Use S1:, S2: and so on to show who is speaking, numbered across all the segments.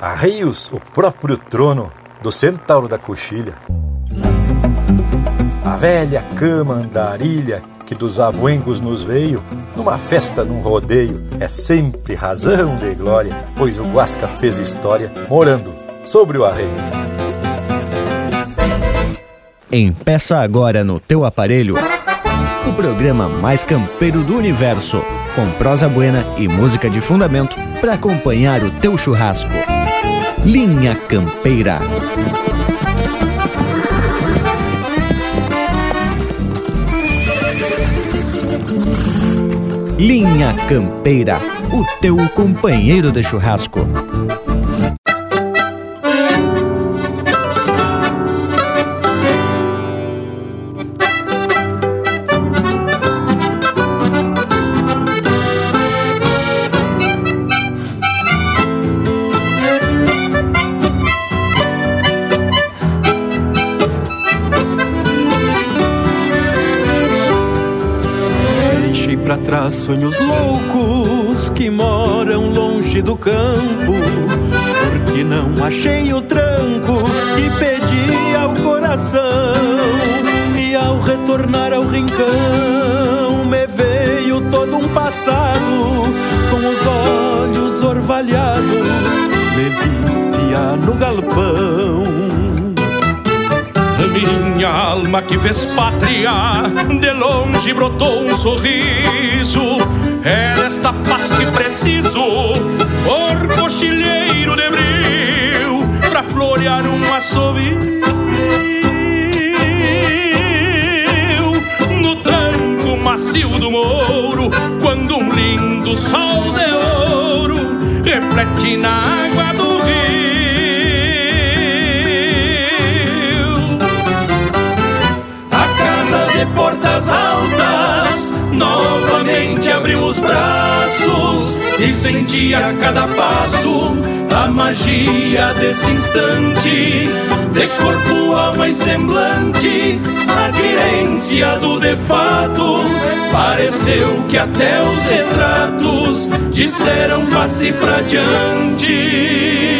S1: Arreios, o próprio trono do centauro da coxilha. A velha cama andarilha que dos avoengos nos veio, numa festa, num rodeio, é sempre razão de glória, pois o Guasca fez história morando sobre o arreio.
S2: Empeça agora no teu aparelho o programa mais campeiro do universo, com prosa buena e música de fundamento para acompanhar o teu churrasco. Linha Campeira. Linha Campeira, o teu companheiro de churrasco.
S3: Sonhos loucos que moram longe do campo. Porque não achei o
S4: minha alma que fez pátria, de longe brotou um sorriso. É desta paz que preciso, por cochilheiro de bril, pra florear um assovio. No tranco macio do mouro, quando um lindo sol de ouro reflete na água
S3: altas, novamente abriu os braços e sentia a cada passo a magia desse instante, de corpo, alma e semblante, a querência do de fato. Pareceu que até os retratos disseram passe pra diante.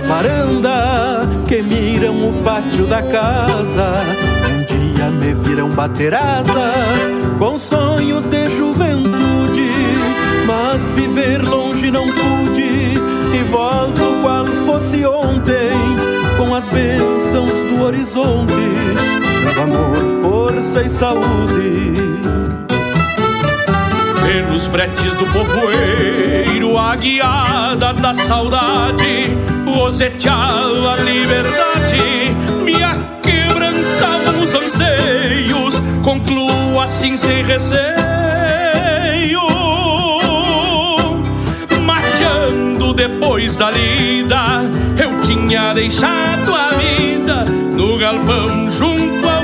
S3: Da varanda que miram o pátio da casa. Um dia me viram bater asas com sonhos de juventude, mas viver longe não pude e volto qual fosse ontem com as bênçãos do horizonte, do amor, força e saúde
S4: pelos bretes do povoeiro, a guiada da saudade, roseteava a liberdade, me aquebrantavam os anseios, concluo assim sem receio, mateando depois da lida, eu tinha deixado a vida no galpão junto aos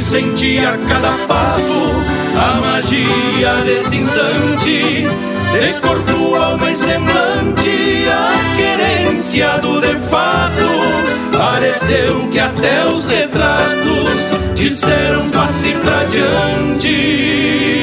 S3: e sentia a cada passo a magia desse instante. De corpo, alma e semblante, a querência do de fato. Pareceu que até os retratos disseram passe pra diante.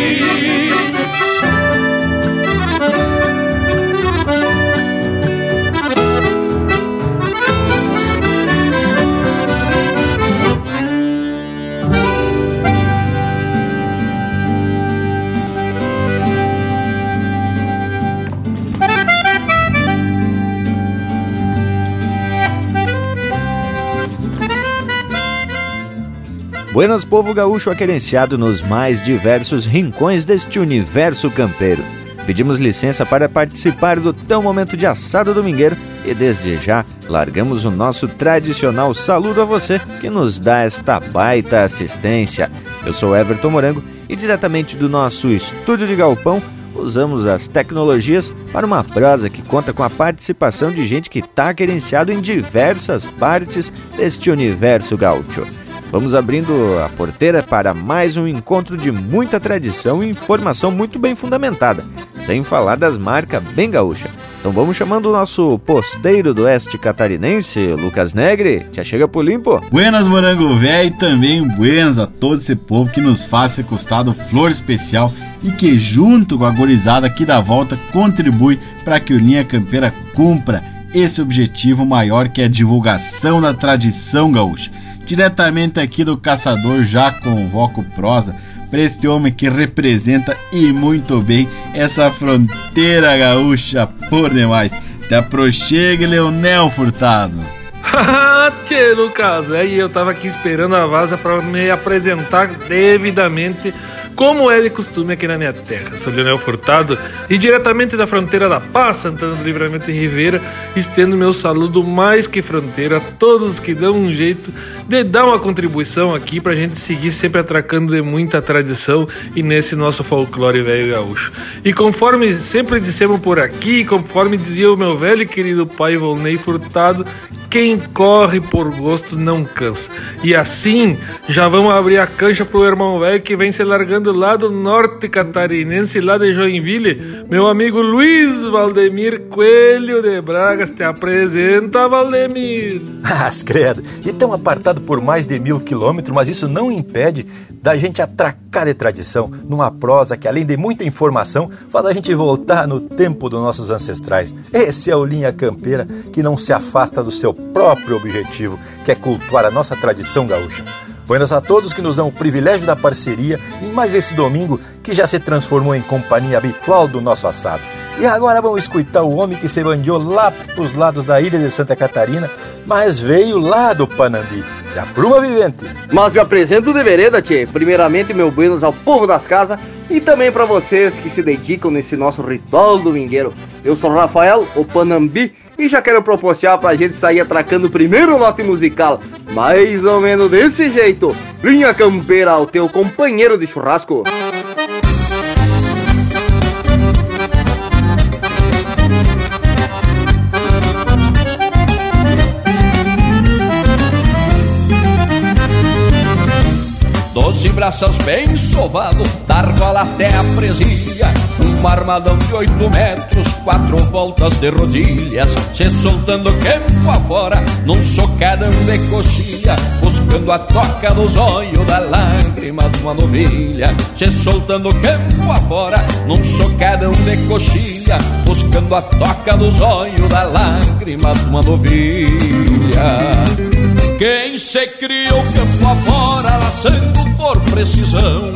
S2: Buenas, povo gaúcho aquerenciado nos mais diversos rincões deste universo campeiro. Pedimos licença para participar do tão momento de assado domingueiro
S5: e desde já largamos o nosso tradicional saludo a você que nos dá esta baita assistência. Eu sou Everton Morango e diretamente do nosso estúdio de galpão usamos as tecnologias para uma prosa que conta com a participação de gente que está querenciado em diversas partes deste universo gaúcho. Vamos abrindo a porteira para mais um encontro de muita tradição e informação muito bem fundamentada, sem falar das marcas bem gaúcha. Então vamos chamando o nosso posteiro do oeste catarinense, Lucas Negre. Já chega pro limpo.
S6: Buenas, morango velho, e também buenas a todo esse povo que nos faz ser custado flor especial e que junto com a gorizada aqui da volta contribui para que o Linha Campeira cumpra esse objetivo maior que é a divulgação da tradição gaúcha diretamente aqui do Caçador, já convoco prosa para este homem que representa e muito bem essa fronteira gaúcha por demais. Te aproxegue, Leonel Furtado.
S7: Tchê, Lucas, e eu tava aqui esperando a vaza para me apresentar devidamente como é de costume aqui na minha terra. Sou Leonel Furtado e diretamente da fronteira da Paz, Santana do Livramento e Ribeira, estendo meu saludo mais que fronteira a todos que dão um jeito de dar uma contribuição aqui pra gente seguir sempre atracando de muita tradição e nesse nosso folclore velho gaúcho. E conforme sempre dissemos por aqui, conforme dizia o meu velho e querido pai Volney Furtado, quem corre por gosto não cansa. E assim, já vamos abrir a cancha pro irmão velho que vem se largando do norte catarinense, lá de Joinville. Meu amigo Luiz Valdemir Coelho de Bragas te apresenta, Valdemir.
S1: As credo, e tão apartado por mais de mil quilômetros, mas isso não impede da gente atracar de tradição numa prosa que, além de muita informação, faz a gente voltar no tempo dos nossos ancestrais. Esse é o Linha Campeira que não se afasta do seu próprio objetivo, que é cultuar a nossa tradição gaúcha. Buenas a todos que nos dão o privilégio da parceria em mais esse domingo que já se transformou em companhia habitual do nosso assado. E agora vamos escutar o homem que se bandiou lá pros lados da ilha de Santa Catarina, mas veio lá do Panambi, da Pluma Vivente.
S8: Mas me apresento de vereda, tchê. Primeiramente, meu buenos ao povo das casas e também para vocês que se dedicam nesse nosso ritual domingueiro. Eu sou Rafael, o Panambi, e já quero proporcionar pra gente sair atracando o primeiro lote musical, mais ou menos desse jeito. Linha Campeira, o teu companheiro de churrasco.
S9: Doze braços bem sovado, da argola até a presilha Um armadão de oito metros, quatro voltas de rodilhas Se soltando campo afora, num socadão de coxilha Buscando a toca dos olhos da lágrima de uma novilha Se soltando campo afora, num socadão de coxilha Buscando a toca dos olhos da lágrima de uma novilha. Quem se criou campo afora, laçando por precisão,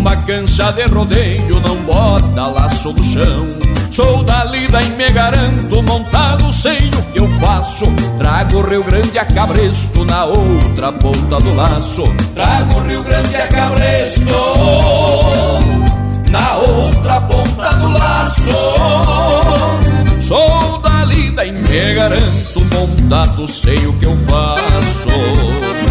S9: numa cancha de rodeio não bota laço no chão. Sou da lida e me garanto, montado sei o que eu faço. Trago o Rio Grande a cabresto na outra ponta do laço. Trago o Rio Grande a cabresto na outra ponta do laço. Sou da lida e me garanto, montado sei o que eu faço.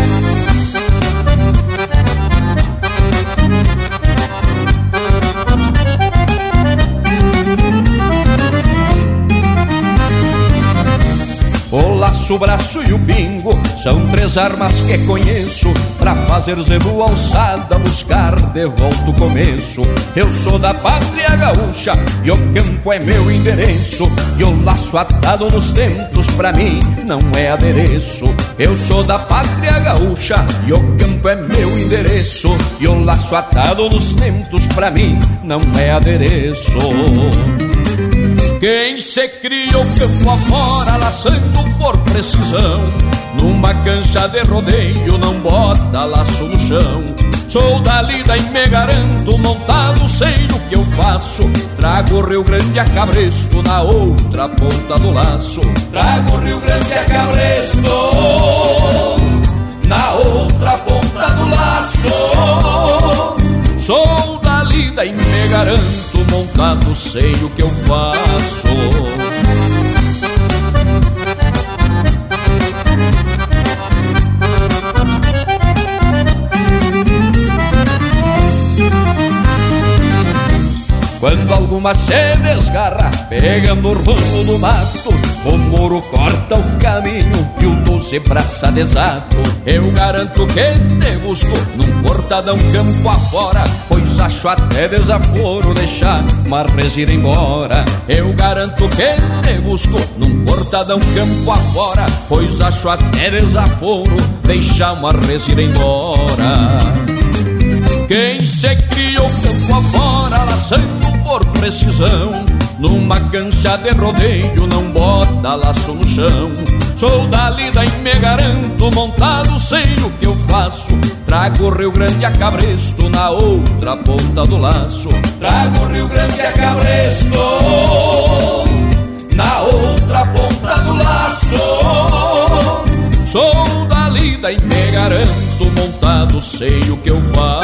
S9: O braço e o pingo. São três armas que conheço Pra fazer zebu alçada, buscar de volta o começo. Eu sou da pátria gaúcha e o campo é meu endereço. E o laço atado nos tentos pra mim não é adereço. Eu sou da pátria gaúcha e o campo é meu endereço. E o laço atado nos tentos pra mim não é adereço quem se criou campo afora, laçando por precisão Numa cancha de rodeio não bota laço no chão. Sou da lida e me garanto, montado sei o que eu faço. Trago Rio Grande a cabresto na outra ponta do laço. Trago Rio Grande a cabresto na outra ponta do laço. Sou da lida e me garanto montado sei o que eu faço Quando alguma se desgarra, pegando o rumo do mato, o muro corta o caminho e o doce braça desato. Eu garanto que te busco num portadão campo afora, pois acho até desaforo deixar uma ir embora. Eu garanto que te busco num portadão campo afora, pois acho até desaforo deixar uma ir embora. Quem se criou campo afora, laçando por precisão. Numa cancha de rodeio não bota laço no chão. Sou da lida e me garanto, montado sei o que eu faço. Trago o Rio Grande a cabresto na outra ponta do laço. Trago o Rio Grande a cabresto na outra ponta do laço. Sou da lida e me garanto, montado sei o que eu faço.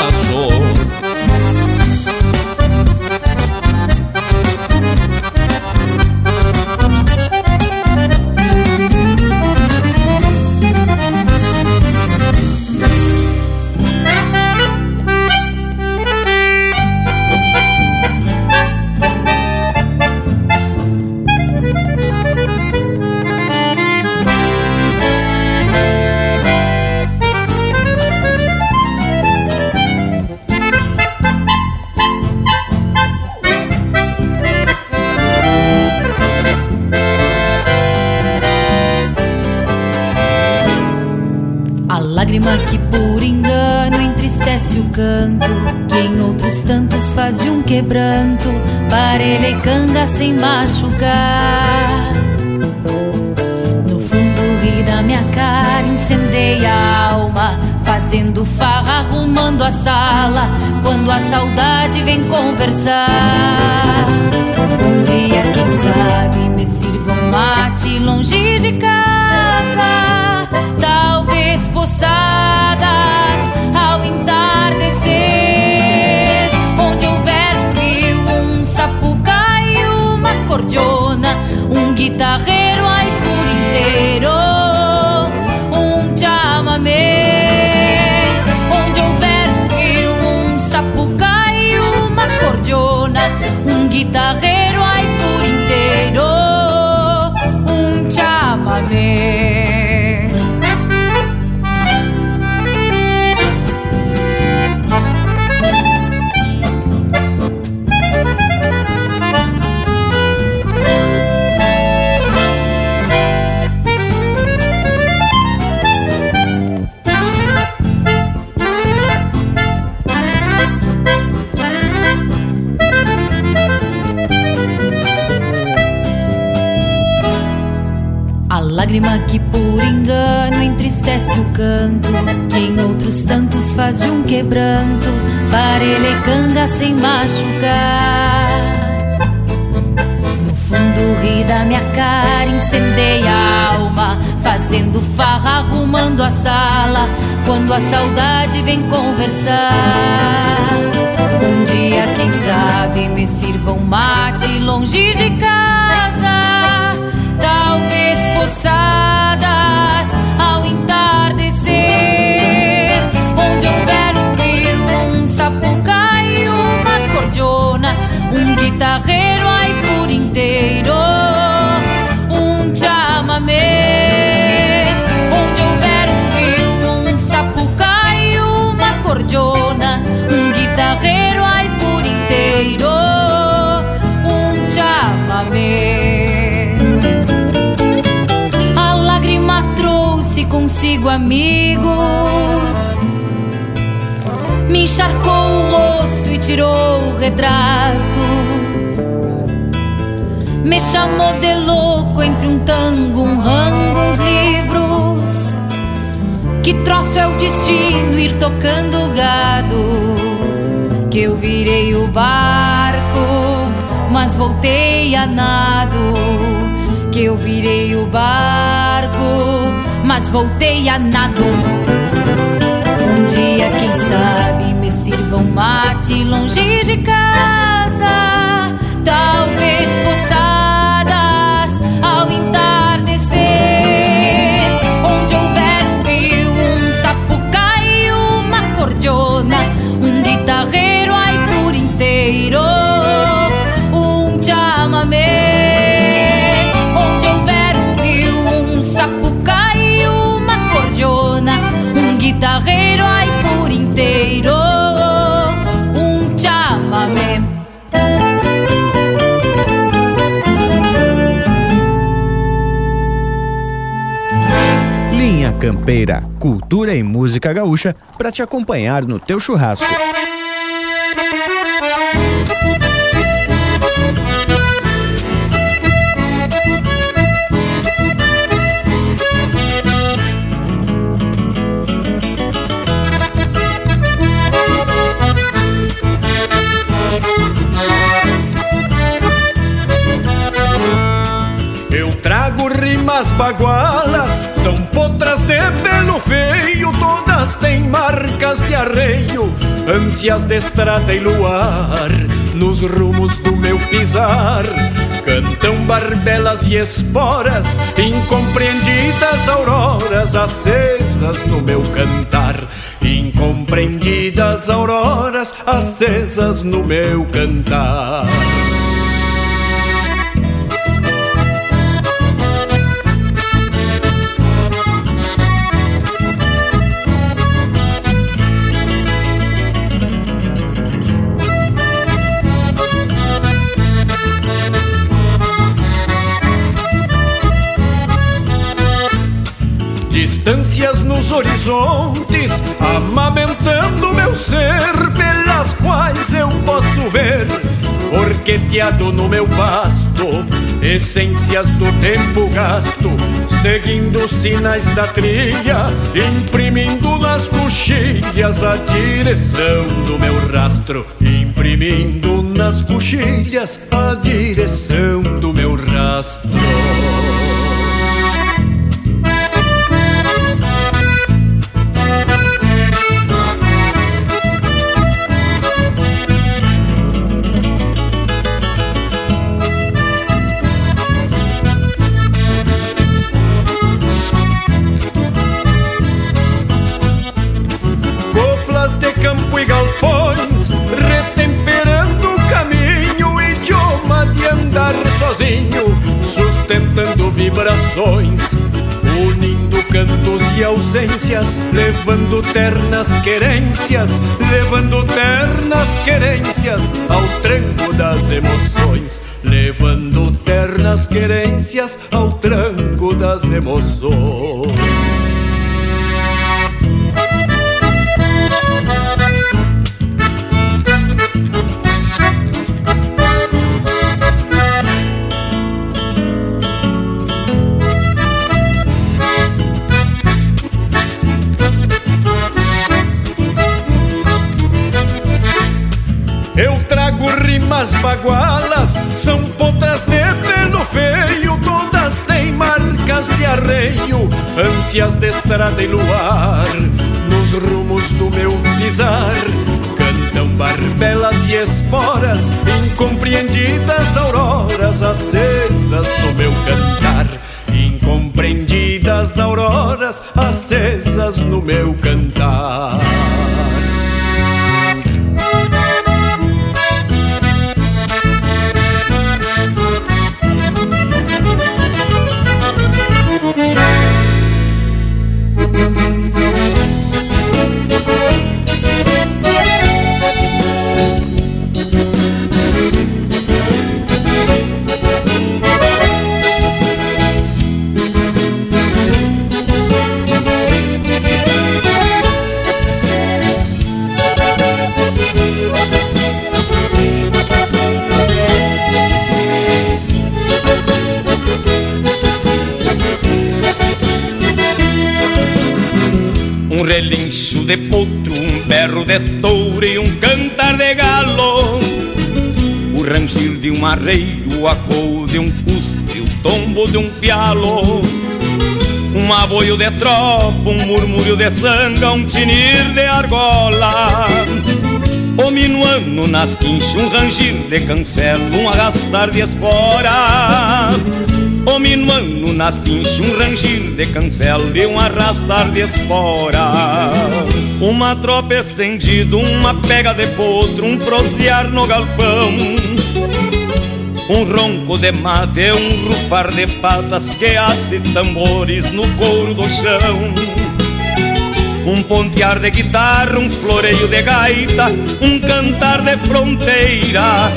S10: Conversar. A sala, quando a saudade vem conversar. Um dia, quem sabe, me sirva um mate longe de casa, talvez poçadas ao entardecer, onde houver um rio, um sapucaí, uma acordeona, um guitarreiro ai por inteiro, acordeona, um guitarreiro ai por inteiro, um chamamé. consigo amigos. Me encharcou o rosto e tirou o retrato. Me chamou de louco entre um tango, um rango, uns. Que troço é o destino ir tocando gado. Que eu virei o barco, mas voltei a nado. Que eu virei o barco mas voltei a nado. Um dia, quem sabe, me sirva um mate longe de casa, talvez poçadas guitarreiro, aí por inteiro, um chamamé. Linha
S2: Campeira, cultura e música gaúcha para te acompanhar no teu churrasco.
S4: Bagualas são potras de pelo feio, todas têm marcas de arreio, ânsias de estrada e luar, nos rumos do meu pisar. Cantam barbelas e esporas, incompreendidas auroras acesas no meu cantar. Incompreendidas auroras acesas no meu cantar. Distâncias nos horizontes, amamentando meu ser, pelas quais eu posso ver, orqueteado no meu pasto, essências do tempo gasto, seguindo sinais da trilha, imprimindo nas coxilhas a direção do meu rastro, imprimindo nas coxilhas a direção do meu rastro. Sustentando vibrações, unindo cantos e ausências, levando ternas querências, levando ternas querências ao tranco das emoções, levando ternas querências ao tranco das emoções. Marcas de arreio, ânsias de estrada e luar. Nos rumos do meu pisar, cantam barbelas e esporas, incompreendidas auroras acesas no meu cantar. Incompreendidas auroras acesas no meu cantar. De potro, um berro de touro e um cantar de galo. O rangir de um arreio, o acou de um cuspe, o tombo de um pialo. Um aboio de tropa, um murmúrio de sanga, um tinir de argola. O minuano nas quinchas, um rangir de cancelo, um arrastar de espora. O minuano nas quinchas, um rangir de cancelo e um arrastar de espora. Uma tropa estendida, uma pega de potro, um prosear no galpão. Um ronco de mate, um rufar de patas que hace tambores no couro do chão. Um pontear de guitarra, um floreio de gaita, um cantar de fronteira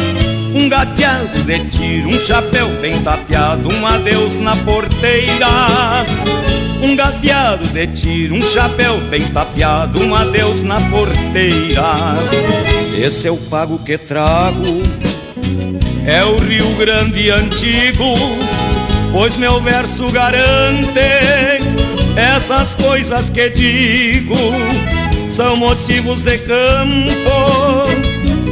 S4: um gateado de tiro, um chapéu bem tapeado, um adeus na porteira.
S11: Um gateado de tiro, um chapéu bem tapeado, um adeus na porteira. Esse é o pago que trago, é o Rio Grande antigo, pois meu verso garante essas coisas que digo são motivos de campo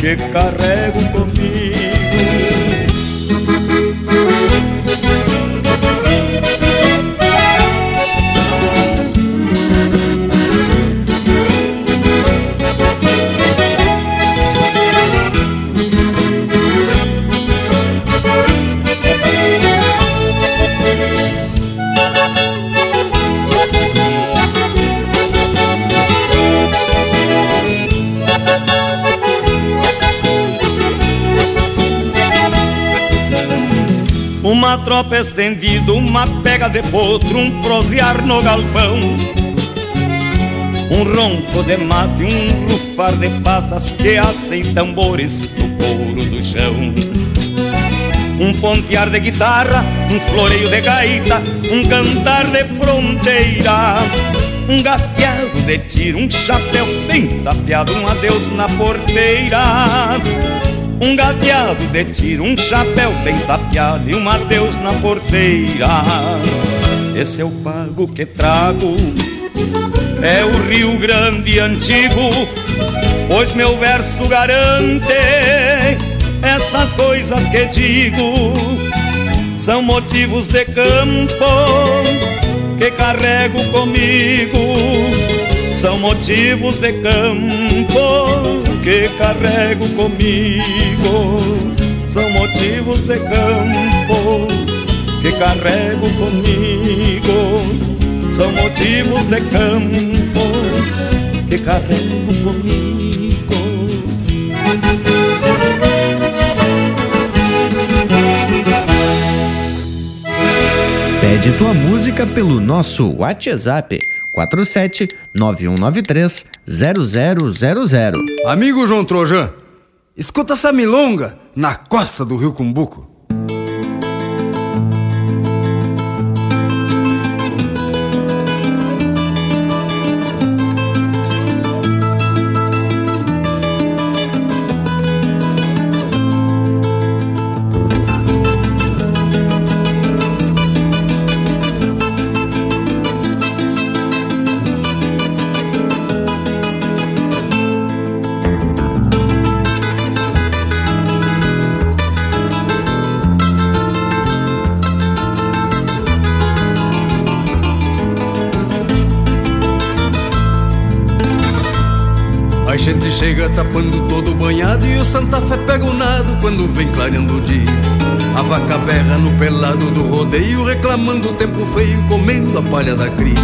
S11: que carrego comigo. Uma tropa estendida, uma pega de potro, um prosear no galpão. Um ronco de mate, um rufar de patas que assem tambores no couro do chão. Um pontear de guitarra, um floreio de gaita, um cantar de fronteira. Um gateado de tiro, um chapéu bem tapeado, um adeus na porteira. Um gateado de tiro, um chapéu bem tapeado e um adeus na porteira. Esse é o pago que trago, é o Rio Grande antigo, pois meu verso garante essas coisas que digo. São motivos de campo que carrego comigo, são motivos de campo que carrego comigo. São motivos de campo que carrego comigo. São motivos de campo que carrego comigo.
S5: Pede tua música pelo nosso WhatsApp 47 9193 0000.
S12: Amigo João Trojan, escuta essa milonga na costa do Rio Cumbuco. Tapando todo banhado E o Santa Fé pega o nado quando vem clareando o dia. A vaca berra no pelado do rodeio Reclamando o tempo feio, comendo a palha da cria.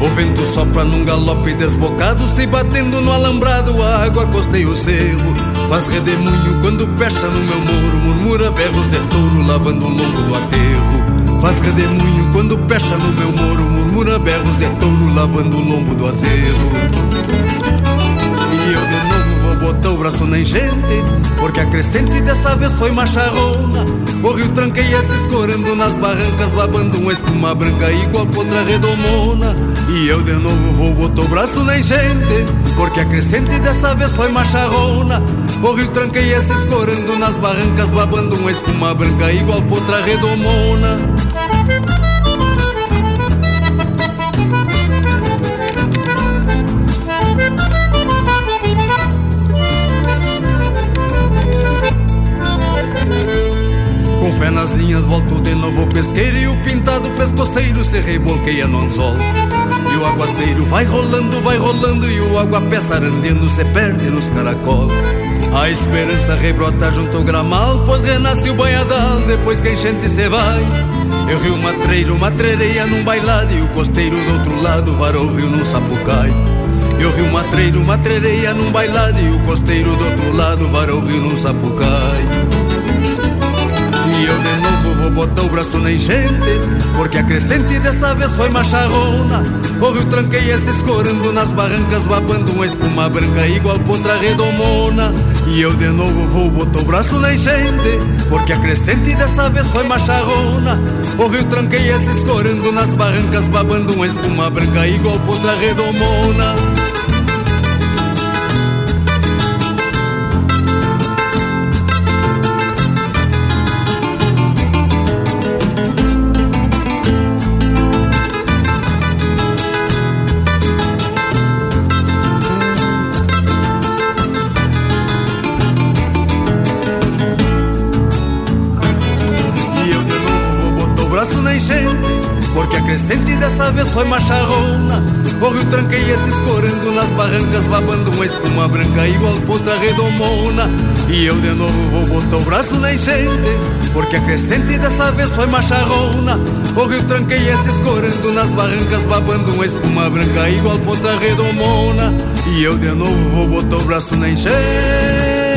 S12: O vento sopra num galope desbocado Se batendo no alambrado, a água costeia o cerro. Faz redemoinho quando pecha no meu muro Murmura berros de touro lavando o lombo do aterro. Faz redemoinho quando pecha no meu muro Murmura berros de touro lavando o lombo do aterro botar o braço na enchente Porque a crescente dessa vez foi macharrona. O rio tranqueia se escorando nas barrancas Babando uma espuma branca igual contra redomona. E eu de novo vou botar o braço na enchente Porque a crescente dessa vez foi macharrona. O rio tranqueia se escorando nas barrancas Babando uma espuma branca igual contra redomona se rebolqueia no anzol E o aguaceiro vai rolando, vai rolando E o aguapé sarandendo se perde nos caracol A esperança rebrota junto ao gramal, pois renasce o banhadal depois que a enchente se vai. Eu rio matreiro, matreireia num bailado e o costeiro do outro lado varou o rio num sapucai. Eu rio matreiro, matreireia num bailado e o costeiro do outro lado varou o rio num sapucai. Vou botar o braço na enchente Porque a crescente dessa vez foi macharrona. O rio tranqueia se escorando nas barrancas Babando uma espuma branca igual potra redomona. E eu de novo vou botar o braço na enchente Porque a crescente dessa vez foi macharrona. O rio tranqueia se escorando nas barrancas Babando uma espuma branca igual potra redomona foi macharrona O rio tranqueia se escorando nas barrancas Babando uma espuma branca igual potra redomona. E eu de novo vou botar o braço na enchente Porque a crescente dessa vez foi macharrona. O rio tranqueia se escorando nas barrancas Babando uma espuma branca igual potra redomona. E eu de novo vou botar o braço na enchente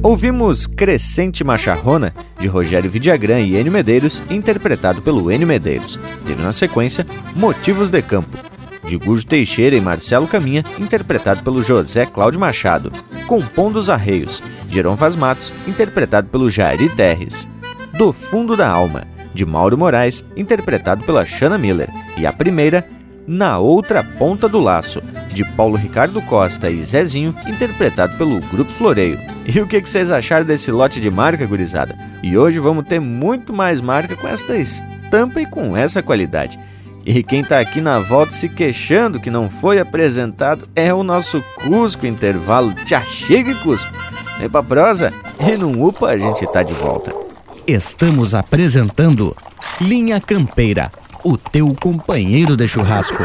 S2: Ouvimos Crescente Macharrona, de Rogério Vidagrã e Enio Medeiros, interpretado pelo Enio Medeiros. Teve na sequência Motivos de Campo, de Gujo Teixeira e Marcelo Caminha, interpretado pelo José Cláudio Machado. Compondo os Arreios, de Heron Vaz Matos, interpretado pelo Jairi Terres. Do Fundo da Alma, de Mauro Moraes, interpretado pela Shanna Miller. E a primeira, Na Outra Ponta do Laço, de Paulo Ricardo Costa e Zezinho, interpretado pelo Grupo Floreio. E o que vocês acharam desse lote de marca, gurizada? E hoje vamos ter muito mais marca com esta estampa e com essa qualidade. E quem está aqui na volta se queixando que não foi apresentado é o nosso Cusco Intervalo. Tchau, chega, Cusco! Vem pra prosa e não upa, a gente tá de volta.
S13: Estamos apresentando Linha Campeira, o teu companheiro de churrasco.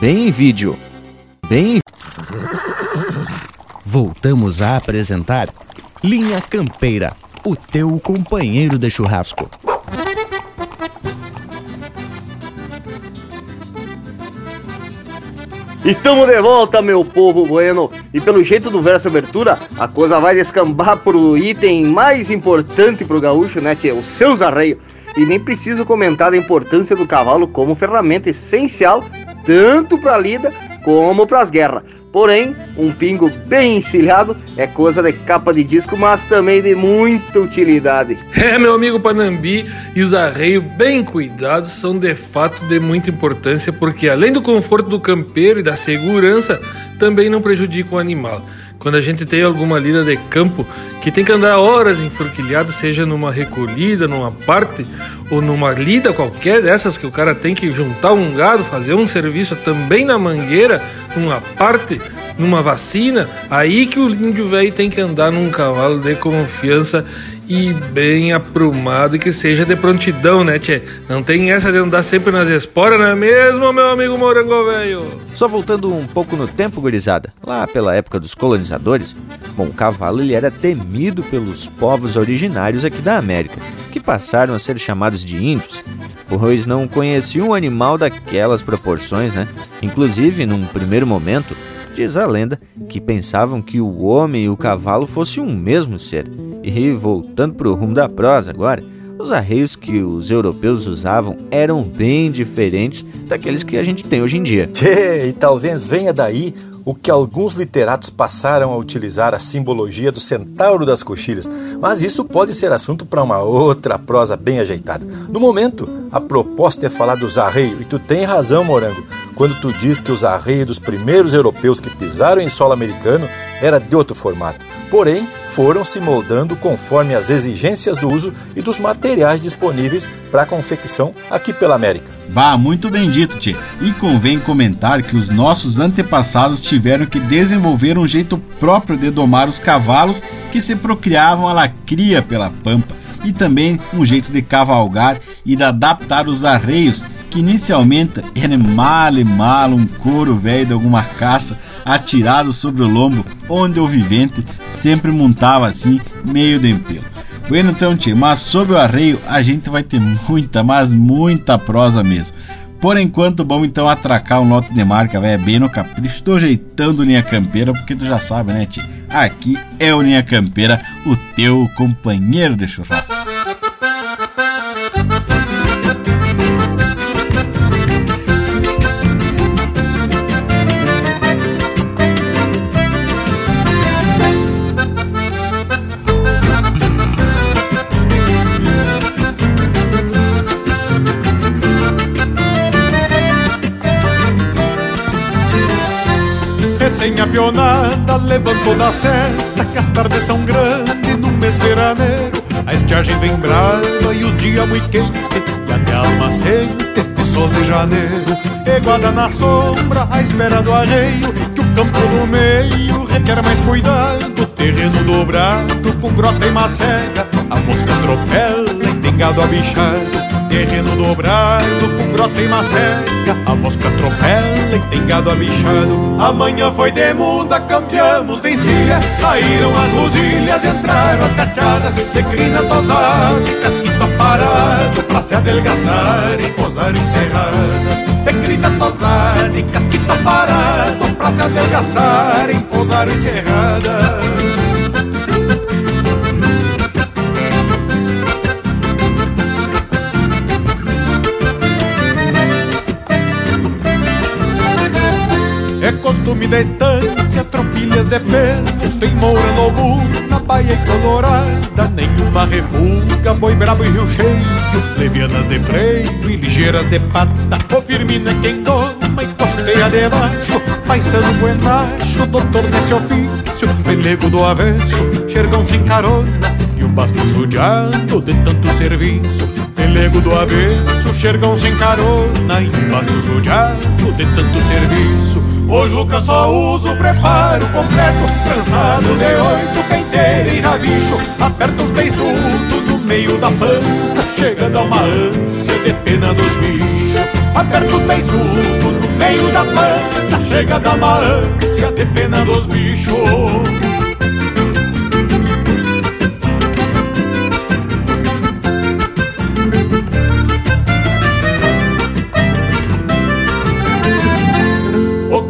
S2: Bem em vídeo. Bem.
S13: Voltamos a apresentar Linha Campeira, o teu companheiro de churrasco.
S8: E tamo de volta, meu povo bueno. E pelo jeito do verso abertura, a coisa vai descambar pro item mais importante pro gaúcho, né, que é os seus arreios. E nem preciso comentar a importância do cavalo como ferramenta essencial tanto para a lida como para as guerras. Porém, um pingo bem encilhado é coisa de capa de disco, mas também de muita utilidade.
S7: É, meu amigo Panambi, e os arreios bem cuidados são de fato de muita importância, porque além do conforto do campeiro e da segurança, também não prejudicam o animal. Quando a gente tem alguma lida de campo que tem que andar horas enforquilhado, seja numa recolhida, numa parte ou numa lida qualquer dessas que o cara tem que juntar um gado, fazer um serviço também na mangueira, numa parte, numa vacina, aí que o índio velho tem que andar num cavalo de confiança e bem aprumado que seja de prontidão, né, tchê? Não tem essa de andar sempre nas esporas, não é mesmo, meu amigo morango velho?
S2: Só voltando um pouco no tempo, gurizada, lá pela época dos colonizadores, bom, o cavalo ele era temido pelos povos originários aqui da América, que passaram a ser chamados de índios, pois não conheciam um animal daquelas proporções, né? Inclusive, num primeiro momento, Diz a lenda que pensavam que o homem e o cavalo fossem um mesmo ser. E voltando para o rumo da prosa agora, os arreios que os europeus usavam eram bem diferentes daqueles que a gente tem hoje em dia.
S1: Tchê, e talvez venha daí o que alguns literatos passaram a utilizar a simbologia do centauro das coxilhas, mas isso pode ser assunto para uma outra prosa bem ajeitada. No momento, a proposta é falar dos arreios, e tu tem razão, Morango, quando tu diz que os arreios dos primeiros europeus que pisaram em solo americano era de outro formato. Porém, foram se moldando conforme as exigências do uso e dos materiais disponíveis para a confecção aqui pela América.
S6: Bah, muito bem dito, Tchê. E convém comentar que os nossos antepassados tiveram que desenvolver um jeito próprio de domar os cavalos que se procriavam à lacria pela pampa e também um jeito de cavalgar e de adaptar os arreios que inicialmente era mal e mal um couro velho de alguma caça atirado sobre o lombo, onde o vivente sempre montava assim, meio de empelo. Bueno, então, tchê, mas sobre o arreio a gente vai ter muita, mas muita prosa mesmo. Por enquanto, vamos então atracar um lote de marca, velho, bem no capricho, do jeitando linha campeira, porque tu já sabe, né, tchê? Aqui é o Linha Campeira, o teu companheiro de churrasco.
S4: Recém apionada, levantou da cesta Que as tardes são grandes no mês veraneiro. A estiagem vem brava e os dias muito quentes E a minha alma sente este sol de janeiro. Eguada na sombra, à espera do arreio Que o campo no meio requer mais cuidado Terreno dobrado com grota e macega A mosca atropela e tem gado abichado. Terreno dobrado com grota e macega A mosca atropela e tem gado abichado. Amanhã foi de muda, campeamos de encilha. Saíram as rosilhas, entraram as cachadas De crina tosada e casquito parado Pra se adelgaçar e posar encerradas crina tosada e casquito parado Pra se adelgaçar e posar encerradas É costume da estância, tropilhas de pelos Tem moura no burro, na baia e colorada Nenhuma refuga, boi brabo e rio cheio Levianas de freio e ligeiras de pata. O firmino é quem doma e costeia debaixo Paisano buenacho, doutor nesse ofício Pelego do avesso, xergão sem carona E um basto judiado de tanto serviço. Pelego do avesso, xergão sem carona E um basto judiado de tanto serviço o Juca só usa o preparo completo. Trançado de oito, penteira e rabicho. Aperta os beiçudos no meio da pança. Chegando a uma ânsia de pena dos bichos. Aperta os beiçudos no meio da pança. Chegando a uma ânsia de pena dos bichos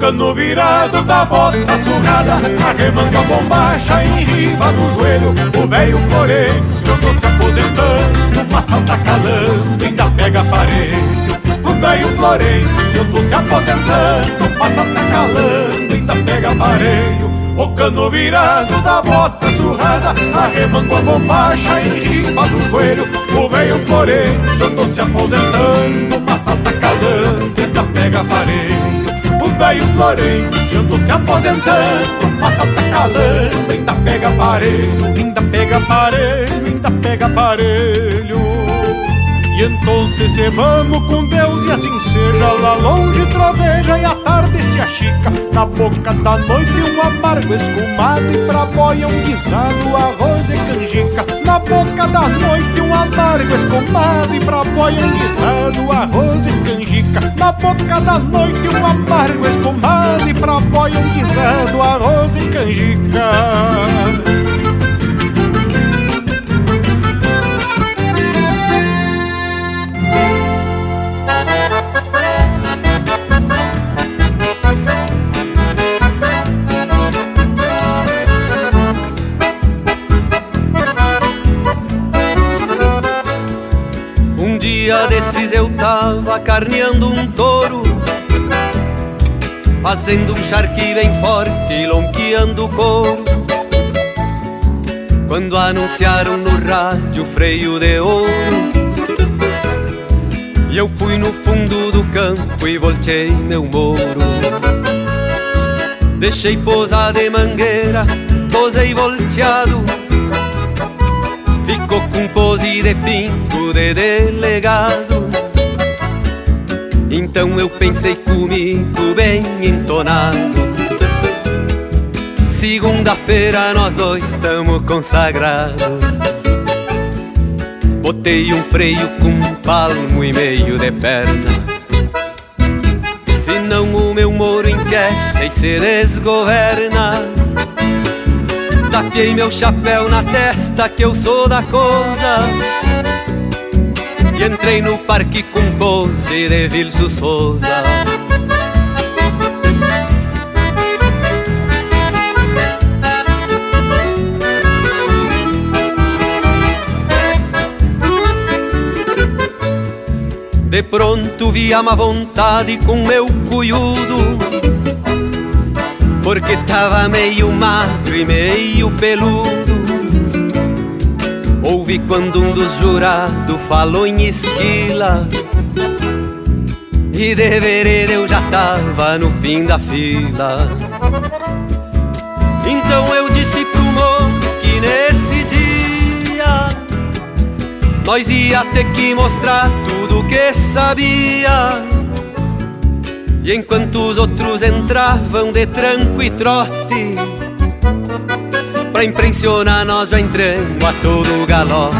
S4: cano virado da bota surrada a bombacha em riba do joelho O velho Florencio tô se aposentando Passa tá calando, ainda pega aparelho O velho Florencio tô se aposentando Passa tá calando, ainda pega aparelho o cano virado da bota surrada Arremando a bombacha em riba do joelho O velho Florencio tô se aposentando Passa tá calando, ainda pega aparelho velho Florencio ando se aposentando Passa tá calando, ainda pega aparelho Ainda pega aparelho, ainda pega aparelho. E então se vamos com Deus e assim seja Lá longe troveja e a tarde se achica. Na boca da noite um amargo escumado E pra boia um guisado, arroz e canjica Na boca da noite um amargo escumado E pra boia guisado, arroz e canjica. Na boca da noite um amargo escumado E pra boia guisado, arroz e canjica
S14: tava carneando um touro Fazendo um charque bem forte lonqueando o couro. Quando anunciaram no rádio freio de ouro E eu fui no fundo do campo e voltei meu moro. Deixei pousar de mangueira, posei volteado. Ficou com pose de pinto de delegado Então eu pensei comigo bem entonado. Segunda-feira nós dois estamos consagrados. Botei um freio com um palmo e meio de perna. Senão o meu moro enquecha e se desgoverna Taquei meu chapéu na testa que eu sou da coisa E entrei no parque com pose de Vilso Souza. De pronto vi a má vontade com meu cuiudo Porque tava meio magro e meio peludo Ouvi quando um dos jurados falou em esquila E de eu já tava no fim da fila Então eu disse pro moço que nesse dia Nós ia ter que mostrar tudo que sabia. E enquanto os outros entravam de tranco e trote, pra impressionar nós já entramos a todo galope.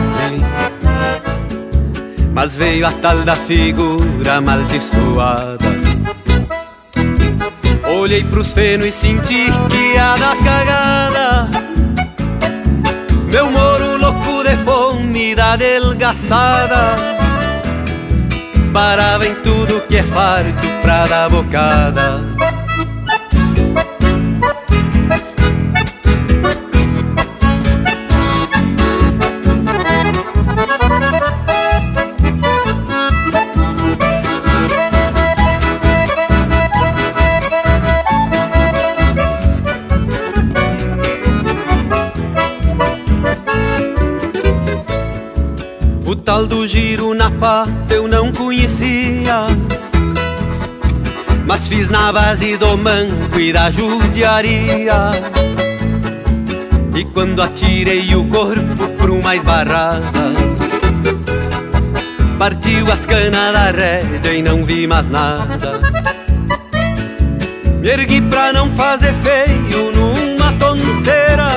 S14: Mas veio a tal da figura amaldiçoada. Olhei pros fenos e senti que ia dar cagada. Meu moro louco de fome da delgaçada parava em tudo que é farto pra dar bocada. Do giro na pata eu não conhecia Mas fiz na base do manco e da judiaria. E quando atirei o corpo pro mais barrada Partiu as canas da rédea e não vi mais nada. Me ergui pra não fazer feio numa tonteira.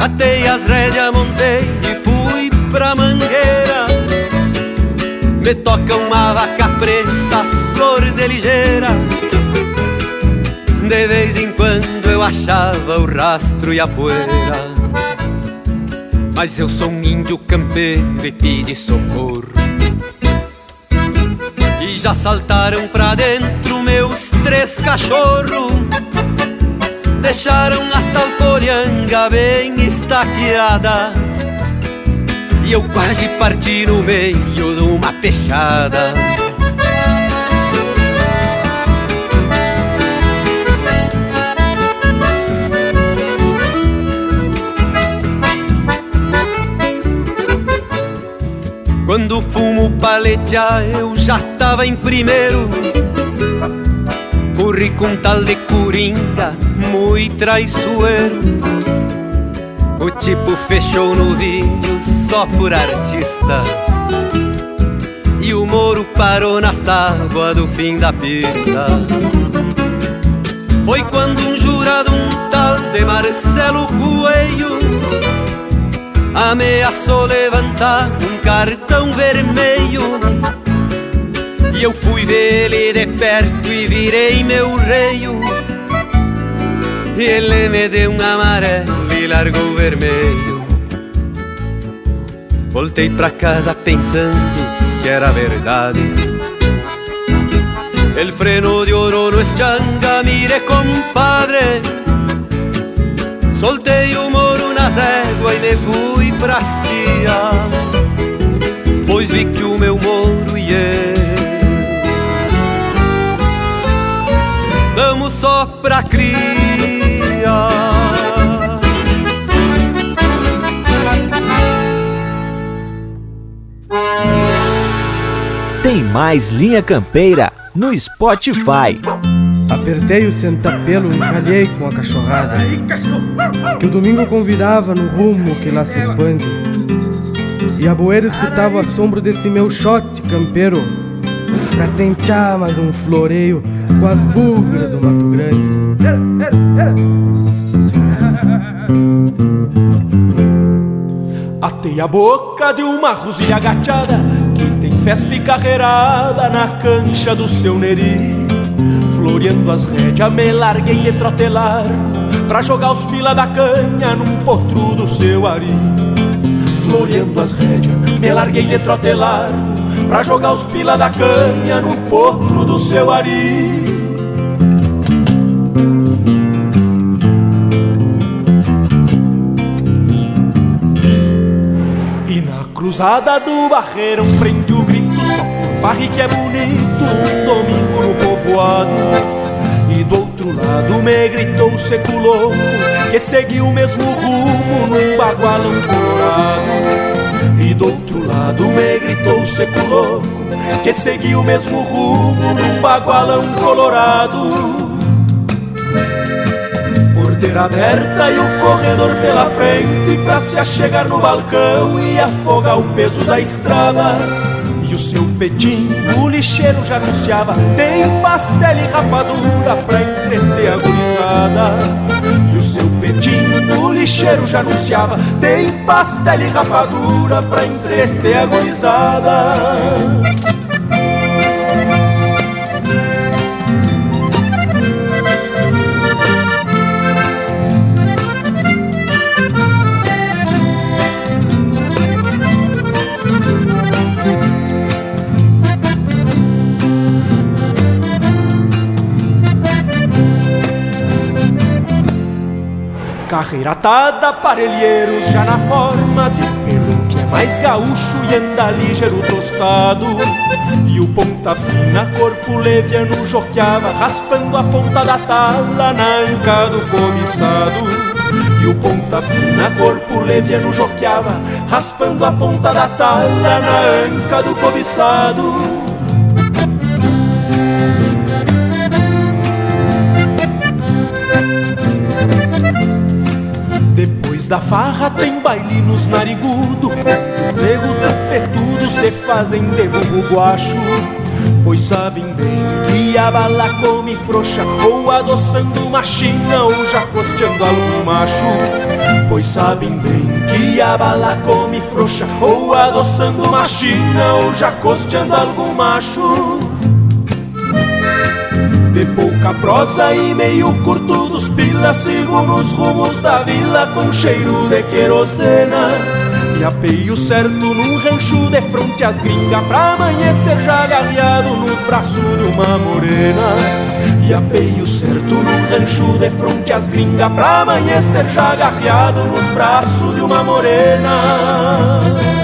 S14: Atei as rédeas, montei pra mangueira. Me toca uma vaca preta, flor de ligeira. De vez em quando eu achava o rastro e a poeira. Mas eu sou um índio campeiro e pedi socorro. E já saltaram pra dentro meus três cachorros. Deixaram a tal bem estaqueada E eu quase parti no meio de uma peixada. Quando fumo paletear eu já tava em primeiro. Corri com tal de coringa, muito traiçoeiro. O tipo fechou no vídeo só por artista. E o moro parou nas tábuas do fim da pista. Foi quando um jurado, um tal de Marcelo Coelho Ameaçou levantar um cartão vermelho. E eu fui ver ele de perto e virei meu reio. E ele me deu um amarelo e largou vermelho Voltei pra casa pensando que era verdade. El freno de oro no eschanga, mire compadre. Soltei o moro na régua e me fui pra hastia Pois vi que o meu moro e eu pra cria.
S2: Mais Linha Campeira no Spotify.
S15: Apertei o sentapelo e calhei com a cachorrada. Que o domingo convidava no rumo que lá se expande. E a boeira escutava o assombro deste meu shot campeiro. Pra tentar mais um floreio com as bugras do Mato Grande.
S3: Atei a boca de uma rosilha agachada festa e carreirada na cancha do seu neri. Floreando as rédeas me larguei de trotelar Pra jogar os pila da canha num potro do seu ari. Floreando as rédeas me larguei de trotelar Pra jogar os pila da canha num potro do seu ari cruzada do barreirão prende o grito Só por farre que é bonito Um domingo no povoado. E do outro lado me gritou o seco louco Que seguiu o mesmo rumo num bagualão colorado E do outro lado me gritou o seco louco Que seguiu o mesmo rumo num bagualão colorado porteira aberta e o corredor pela frente Pra se achegar no balcão e afogar o peso da estrada. E o seu pedim, o lixeiro já anunciava Tem pastel e rapadura pra entreter a gurizada. E o seu pedim, o lixeiro já anunciava Tem pastel e rapadura pra entreter a gurizada Carreira atada, parelheiros já na forma de pelo que é mais gaúcho e anda ligeiro tostado. E o ponta fina, corpo leviano joqueava, raspando a ponta da tala na anca do cobiçado. E o ponta fina, corpo leviano joqueava, raspando a ponta da tala na anca do cobiçado. Da farra tem baile nos narigudo. Os nego tapetudo se fazem de burro guacho. Pois sabem bem que a bala come frouxa Ou adoçando uma china ou já costeando algum macho. Pois sabem bem que a bala come frouxa Ou adoçando uma china ou já costeando algum macho de pouca prosa e meio curto dos pilas Sigo nos rumos da vila com cheiro de querosena. E apeio certo num rancho de fronte às gringas Pra amanhecer já agarreado nos braços de uma morena. E apeio certo num rancho de fronte às gringas Pra amanhecer já agarreado nos braços de uma morena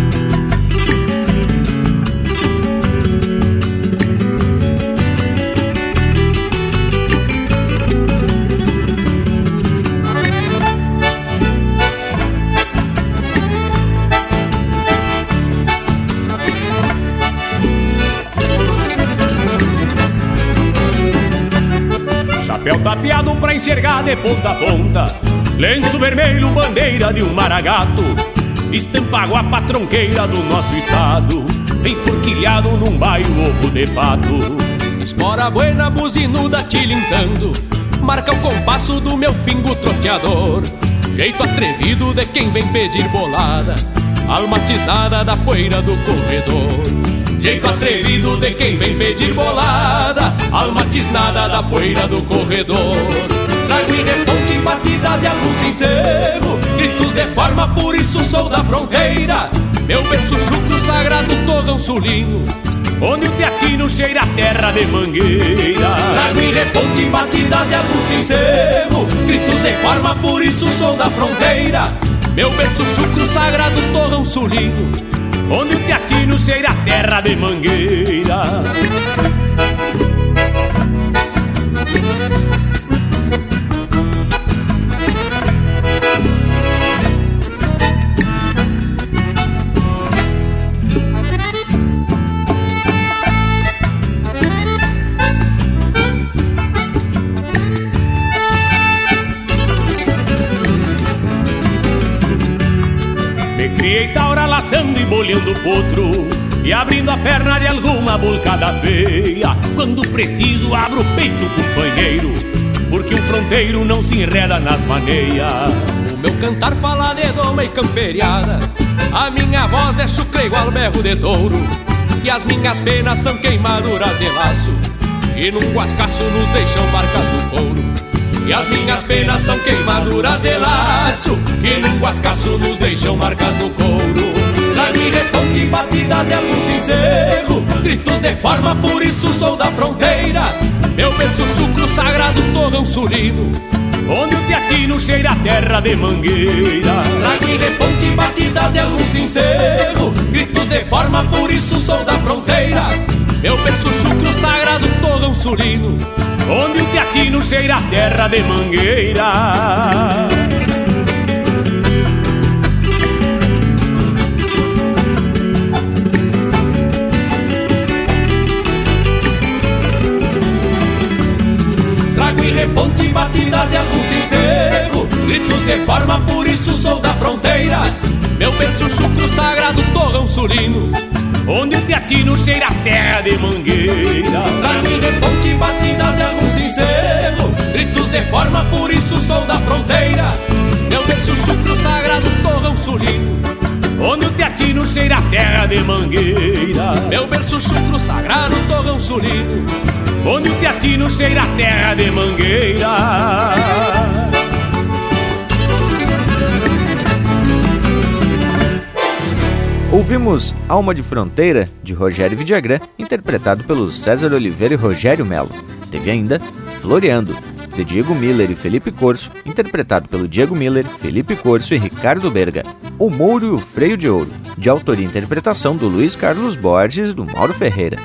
S9: Tapeado pra enxergar de ponta a ponta. Lenço vermelho, bandeira de um maragato. Estampa guapa tronqueira do nosso estado. Enforquilhado num baio ovo de pato. Espora buena, buzinuda tilintando. Marca o compasso do meu pingo troteador. Jeito atrevido de quem vem pedir bolada. Alma tisnada da poeira do corredor Jeito atrevido de quem vem pedir bolada. Alma tisnada da poeira do corredor. Trago em reponte batidas de algum sincero Gritos de forma, por isso sou da fronteira. Meu berço chucro sagrado torrão sulino onde o teatino cheira a terra de mangueira.
S16: Trago e reponte batidas de algum sincero, gritos de forma, por isso sou da fronteira.
S9: Meu berço chucro sagrado torrão sulino, onde o teatino cheira a terra de mangueira. Bolhando potro E abrindo a perna de alguma bulcada feia. Quando preciso abro o peito, companheiro Porque um fronteiro não se enreda nas maneias.
S16: O meu cantar fala de doma e camperiada. A minha voz é chucre igual berro de touro. E as minhas penas são queimaduras de laço. E num guascaço nos deixam marcas no couro. E as minhas penas são queimaduras de laço. Que num guascaço nos deixam marcas no couro Trago e reponte batidas de algum sincero Gritos de forma, por isso sou da fronteira. Meu berço chucro sagrado torrão sulino
S9: Onde o teatino cheira a terra de mangueira.
S16: Trago e reponte batidas de algum sincero Gritos de forma, por isso sou da fronteira. Meu berço chucro sagrado torrão sulino
S9: onde o teatino cheira a terra de mangueira.
S16: Trago e reponte batidas de algum sincero, gritos de forma, por isso sou da fronteira. Meu berço chucro sagrado torrão sulino
S9: onde o teatino cheira a terra de mangueira.
S16: Trago e reponte batidas de algum sincero, gritos de forma, por isso sou da fronteira. Meu berço chucro sagrado torrão sulino,
S9: onde o teatino cheira a terra de mangueira.
S16: Meu berço chucro sagrado torrão sulino,
S9: onde o teatino cheira a terra de mangueira.
S2: Ouvimos Alma de Fronteira, de Rogério Vidagrã, interpretado pelos César Oliveira e Rogério Melo. Teve ainda Floreando, de Diego Miller e Felipe Corso, interpretado pelo Diego Miller, Felipe Corso e Ricardo Berga. O Mouro e o Freio de Ouro, de autoria e interpretação do Luiz Carlos Borges e do Mauro Ferreira.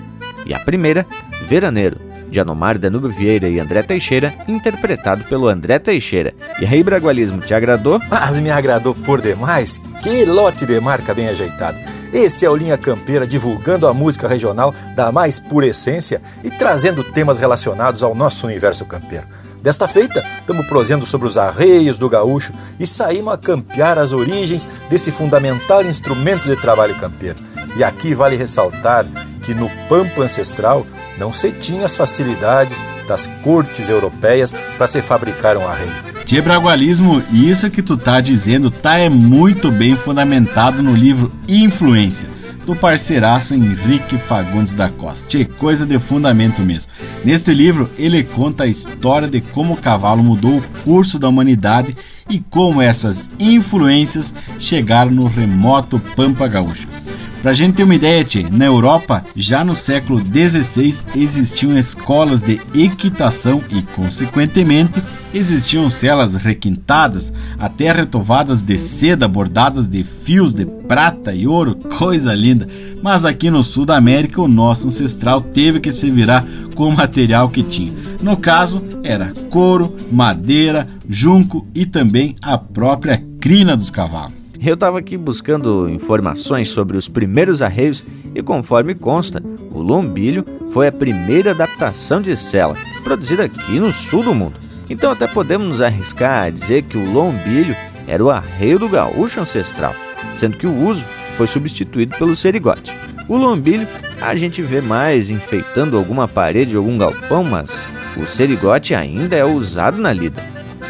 S2: E a primeira, Veraneiro, de Anomar Danube Vieira e André Teixeira, interpretado pelo André Teixeira. E aí, Bragualismo, te agradou?
S1: Mas me agradou por demais. Que lote de marca bem ajeitado. Esse é o Linha Campeira divulgando a música regional da mais pura essência e trazendo temas relacionados ao nosso universo campeiro. Desta feita, estamos prosendo sobre os arreios do gaúcho e saímos a campear as origens desse fundamental instrumento de trabalho campeiro. E aqui vale ressaltar que no pampa ancestral não se tinha as facilidades das cortes europeias para se fabricar um arreio.
S6: Tchê Bragualismo, isso que tu tá dizendo tá é muito bem fundamentado no livro Influência, do parceiraço Henrique Fagundes da Costa. Tchê, coisa de fundamento mesmo. Neste livro, ele conta a história de como o cavalo mudou o curso da humanidade e como essas influências chegaram no remoto Pampa Gaúcho. Pra gente ter uma ideia, tchê, na Europa, já no século XVI existiam escolas de equitação e, consequentemente, existiam celas requintadas, até retovadas de seda bordadas de fios de prata e ouro, coisa linda. Mas aqui no sul da América, o nosso ancestral teve que se virar com o material que tinha. No caso, era couro, madeira, junco e também a própria crina dos cavalos.
S2: Eu estava aqui buscando informações sobre os primeiros arreios e, conforme consta, o lombilho foi a primeira adaptação de sela produzida aqui no sul do mundo. Então, até podemos nos arriscar a dizer que o lombilho era o arreio do gaúcho ancestral, sendo que o uso foi substituído pelo serigote. O lombilho a gente vê mais enfeitando alguma parede ou algum galpão, mas o serigote ainda é usado na lida.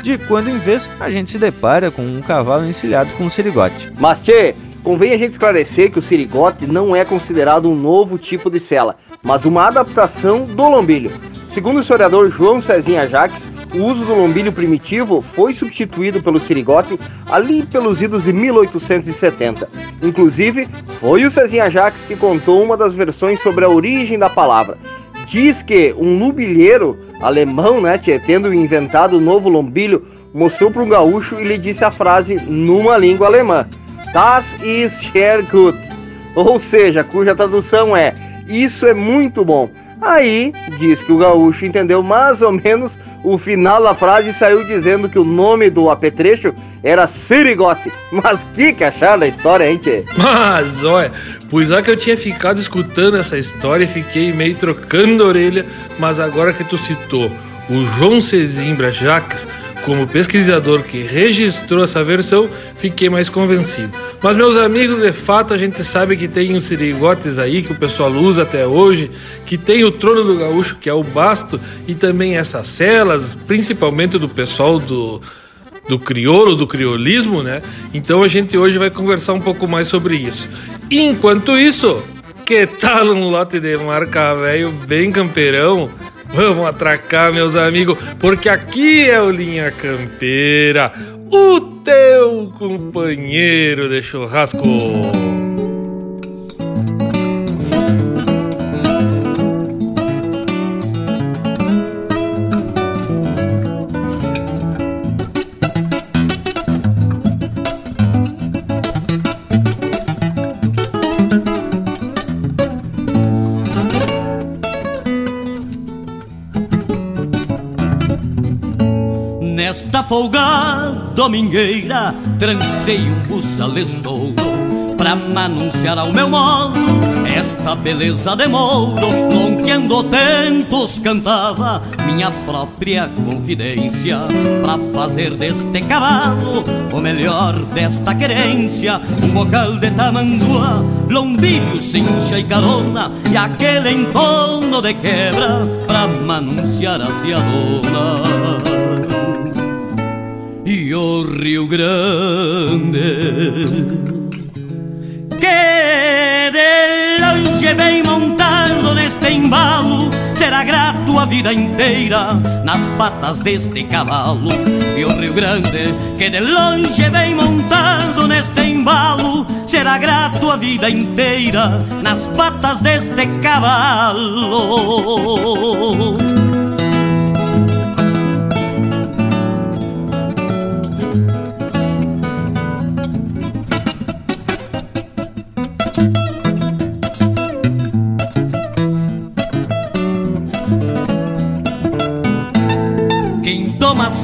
S2: De quando em vez, a gente se depara com um cavalo encilhado com um sirigote.
S8: Mas, tchê, convém a gente esclarecer que o sirigote não é considerado um novo tipo de cela, mas uma adaptação do lombilho. Segundo o historiador João Cezinha Jaques, o uso do lombilho primitivo foi substituído pelo sirigote ali pelos idos de 1870. Inclusive, foi o Cezinha Jacques que contou uma das versões sobre a origem da palavra. Diz que um nubilheiro alemão, né, tendo inventado o novo lombilho, mostrou para um gaúcho e lhe disse a frase numa língua alemã: Das ist sehr gut. Ou seja, cuja tradução é: Isso é muito bom. Aí diz que o gaúcho entendeu mais ou menos o final da frase e saiu dizendo que o nome do apetrecho era Sirigote. Mas que que acharam da história, hein, tchê?
S7: Mas, olha, pois é que eu tinha ficado escutando essa história e fiquei meio trocando a orelha, mas agora que tu citou o João Cezimbra Jacques como pesquisador que registrou essa versão, fiquei mais convencido. Mas, meus amigos, de fato, a gente sabe que tem uns sirigotes aí que o pessoal usa até hoje, que tem o trono do gaúcho, que é o basto, e também essas celas, principalmente do pessoal do, do crioulo, do criolismo, né? Então a gente hoje vai conversar um pouco mais sobre isso. Enquanto isso, que tal um lote de marca velho bem campeirão? Vamos atracar, meus amigos, porque aqui é o Linha Campeira, o teu companheiro de churrasco.
S17: Nesta folga domingueira Trancei um buçal estouro Pra manunciar ao meu modo Esta beleza de mouro Lonqueando tentos cantava Minha própria confidência Pra fazer deste cavalo O melhor desta querência. Um bocal de tamandua Lombilho, cincha e carona E aquele entorno de quebra Pra manunciar a ciadona e o Rio Grande que de longe vem montando neste embalo será grato a vida inteira nas patas deste cavalo. E o Rio Grande que de longe vem montando neste embalo será grato a vida inteira nas patas deste cavalo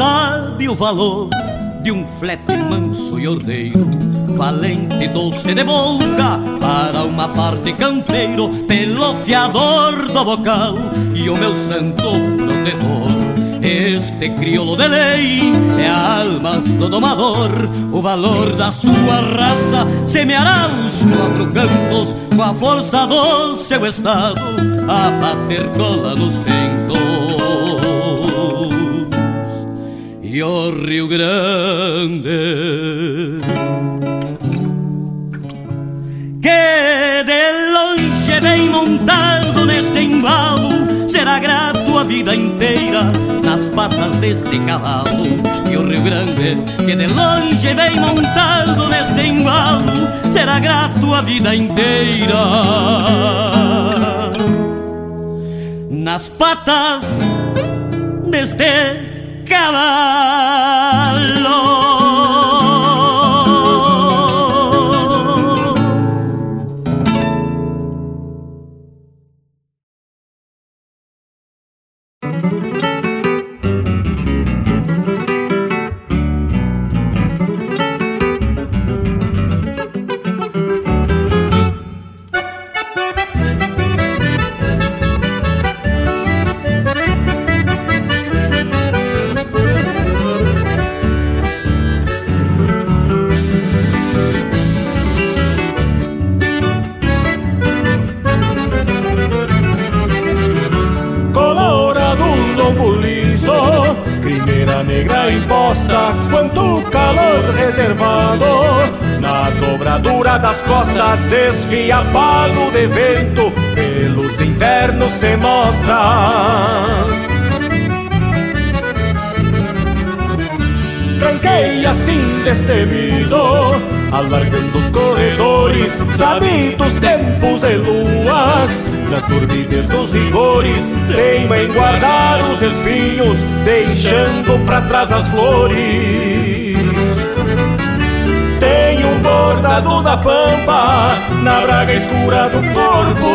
S17: sabe o valor de um flete manso e ordeiro, valente doce de boca para uma parte campeiro, pelo fiador do bocal e o meu santo protetor. Este crioulo de lei é a alma do domador, o valor da sua raça semeará os quatro cantos com a força do seu estado a bater cola nos ventos e o Rio Grande. Que de longe vem montado neste embalo, será grato a vida inteira nas patas deste cavalo. E o Rio Grande, que de longe vem montado neste embalo, será grato a vida inteira nas patas deste caballo.
S18: Das costas esfiapado de vento Pelos invernos se mostra rei assim destemido, alargando os corredores, sabidos tempos e luas, na turbidez dos rigores, teima em guardar os espinhos, deixando para trás as flores. Tem um bordado da pampa na braga escura do corpo.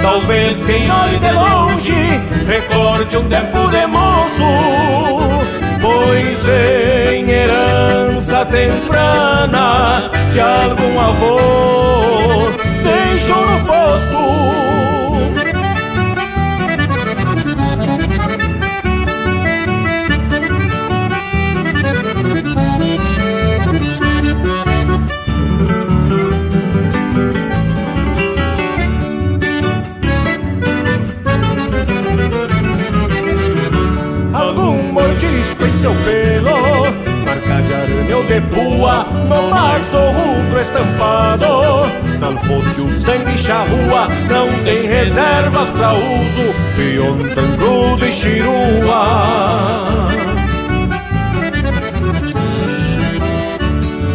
S18: Talvez quem olhe de longe recorde um tempo de moço, pois vem herança temprana que algum avô deixou no posto. Seu pelo Marca de arame ou de pua No mais o rubro estampado Tal fosse o sangue charrua Não tem reservas pra uso Pion, tangrudo e chirua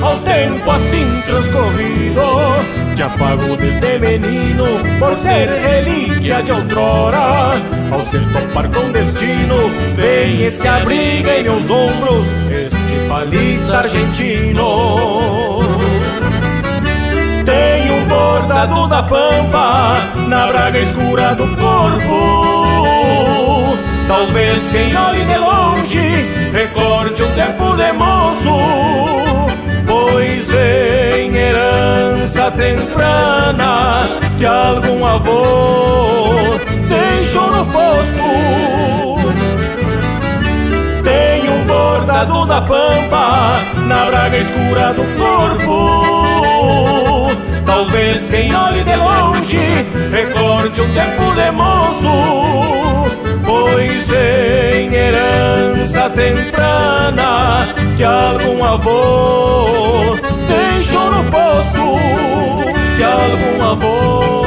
S18: Ao tempo assim transcorrido te afago desde menino por ser relíquia de outrora. Ao ser topar com destino, vem e se abriga em meus ombros este palito argentino. Tem um bordado da pampa na braga escura do corpo. Talvez quem olhe de longe recorde um tempo de moço pois vem herança temprana que algum avô deixou no posto. Tem um bordado da pampa na braga escura do corpo. Talvez quem olhe de longe recorde um tempo de moço, pois vem herança temprana que algum avô deixou no posto, que algum avô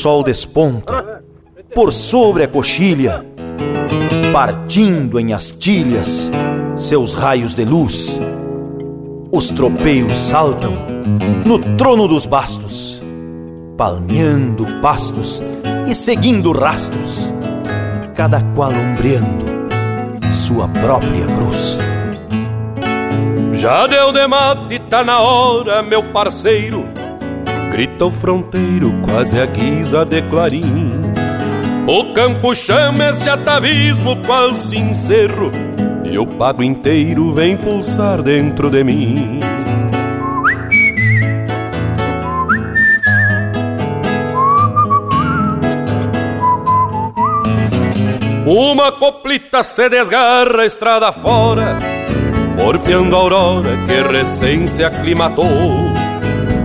S19: Sol desponta por sobre a coxilha, partindo em astilhas seus raios de luz, os tropeiros saltam no trono dos bastos, palmeando pastos e seguindo rastros, cada qual ombreando sua própria cruz.
S9: Já deu de mate, tá na hora, meu parceiro grita o fronteiro quase a guisa de clarim. O campo chama este atavismo qual sincero e o pago inteiro vem pulsar dentro de mim. Uma coplita se desgarra estrada fora, porfiando a aurora que recém se aclimatou.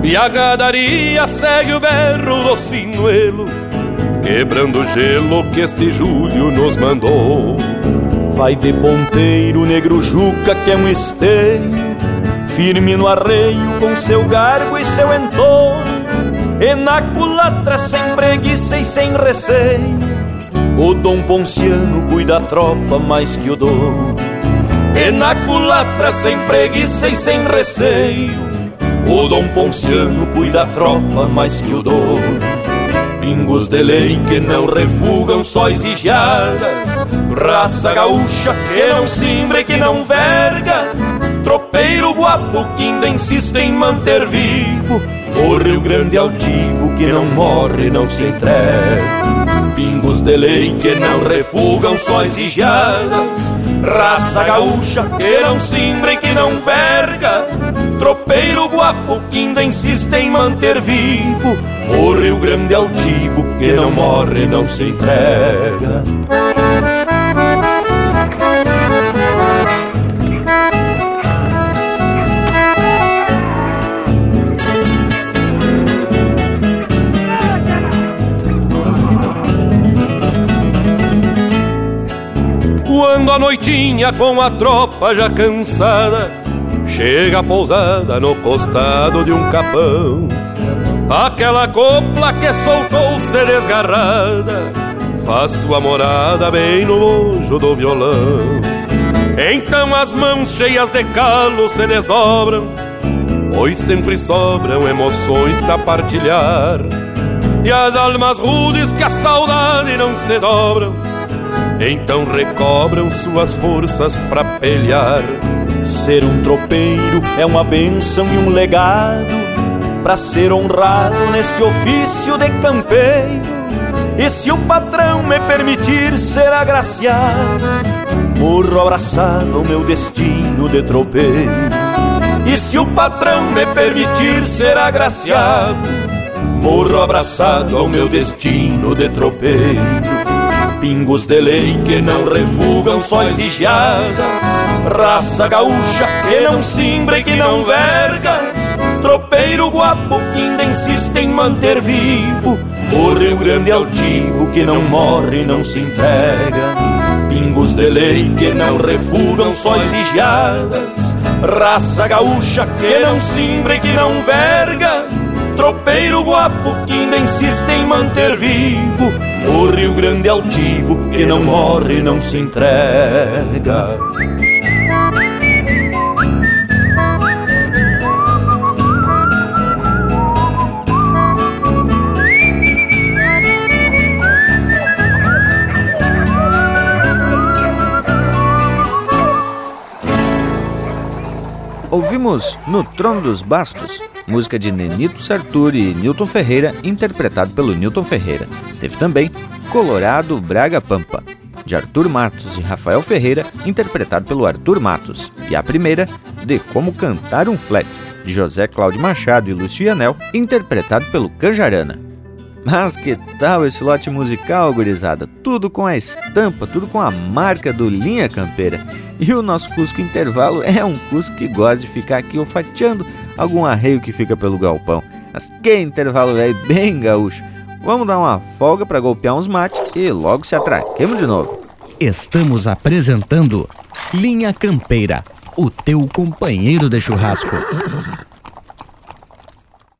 S9: E a gadaria segue o berro do sinuelo Quebrando o gelo que este julho nos mandou. Vai de ponteiro negro juca que é um esteio Firme no arreio com seu gargo e seu entorno E na culatra sem preguiça e sem receio O Dom Ponciano cuida da tropa mais que o dom E na culatra sem preguiça e sem receio o Dom Ponciano cuida a tropa mais que o dono. Pingos de lei que não refugam sóis e Raça gaúcha que não simbra e que não verga. Tropeiro guapo que ainda insiste em manter vivo. O Rio Grande altivo que não morre, não se entrega. Pingos de lei que não refugam sóis e Raça gaúcha que não cimbra e que não verga Tropeiro guapo que ainda insiste em manter vivo O Rio Grande altivo que não morre, não se entrega. Quando a noitinha com a tropa já cansada Chega pousada no costado de um capão. Aquela copla que soltou-se desgarrada Faz sua morada bem no mojo do violão. Então as mãos cheias de calo se desdobram Pois sempre sobram emoções para partilhar. E as almas rudes que a saudade não se dobram então recobram suas forças para pelear.
S20: Ser um tropeiro é uma benção e um legado para ser honrado neste ofício de campeiro. E se o patrão me permitir ser agraciado, morro abraçado ao meu destino de tropeiro.
S9: E se o patrão me permitir ser agraciado, morro abraçado ao meu destino de tropeiro pingos de lei que não refugam sóis e raça gaúcha que não simbra e que não verga, tropeiro guapo que ainda insiste em manter vivo. O Rio Grande altivo que não morre e não se entrega. Pingos de lei que não refugam sóis e raça gaúcha que não simbra e que não verga, tropeiro guapo que ainda insiste em manter vivo o Rio Grande altivo que não morre, não se entrega.
S2: Ouvimos No Trono dos Bastos, música de Nenito Sarturi e Newton Ferreira, interpretado pelo Newton Ferreira. Teve também Colorado Braga Pampa, de Arthur Matos e Rafael Ferreira, interpretado pelo Arthur Matos. E a primeira, De Como Cantar um Flat, de José Cláudio Machado e Lúcio Anel, interpretado pelo Canjarana. Mas que tal esse lote musical, gurizada? Tudo com a estampa, tudo com a marca do Linha Campeira. E o nosso Cusco Intervalo é um Cusco que gosta de ficar aqui olfateando algum arreio que fica pelo galpão. Mas que intervalo velho bem gaúcho. Vamos dar uma folga para golpear uns mates e logo se atraquemos de novo.
S21: Estamos apresentando Linha Campeira, o teu companheiro de churrasco.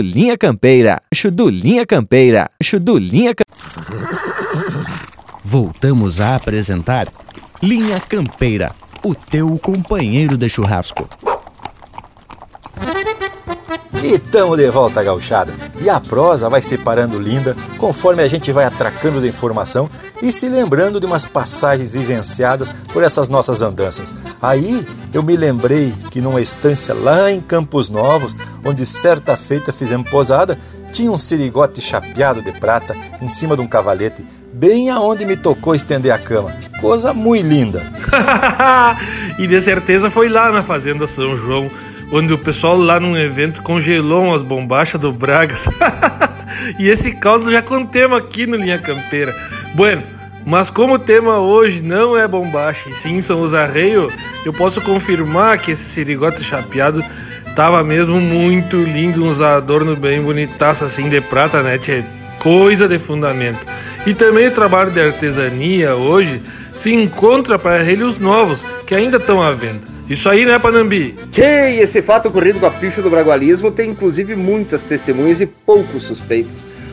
S2: Linha Campeira. Do Linha Campeira. Do Linha
S21: Voltamos a apresentar Linha Campeira, o teu companheiro de churrasco.
S1: E tamo de volta, gauchada. E a prosa vai se parando linda conforme a gente vai atracando da informação e se lembrando de umas passagens vivenciadas por essas nossas andanças. Aí eu me lembrei que numa estância lá em Campos Novos, onde certa feita fizemos posada, tinha um sirigote chapeado de prata em cima de um cavalete, bem aonde me tocou estender a cama. Coisa muito linda.
S7: e de certeza foi lá na Fazenda São João onde o pessoal lá num evento congelou umas bombachas do Bragas. e esse caos já contemos aqui no Linha Campeira. Bueno, mas como o tema hoje não é bombacha e sim são os arreios, eu posso confirmar que esse sirigote chapeado tava mesmo muito lindo, uns adornos bem bonitaço assim de prata, né? Tchê? Coisa de fundamento. E também o trabalho de artesania hoje se encontra para arreios novos que ainda estão à venda. Isso aí, né, Panambi?
S8: Que esse fato ocorrido com a ficha do bragualismo tem inclusive muitas testemunhas e poucos suspeitos.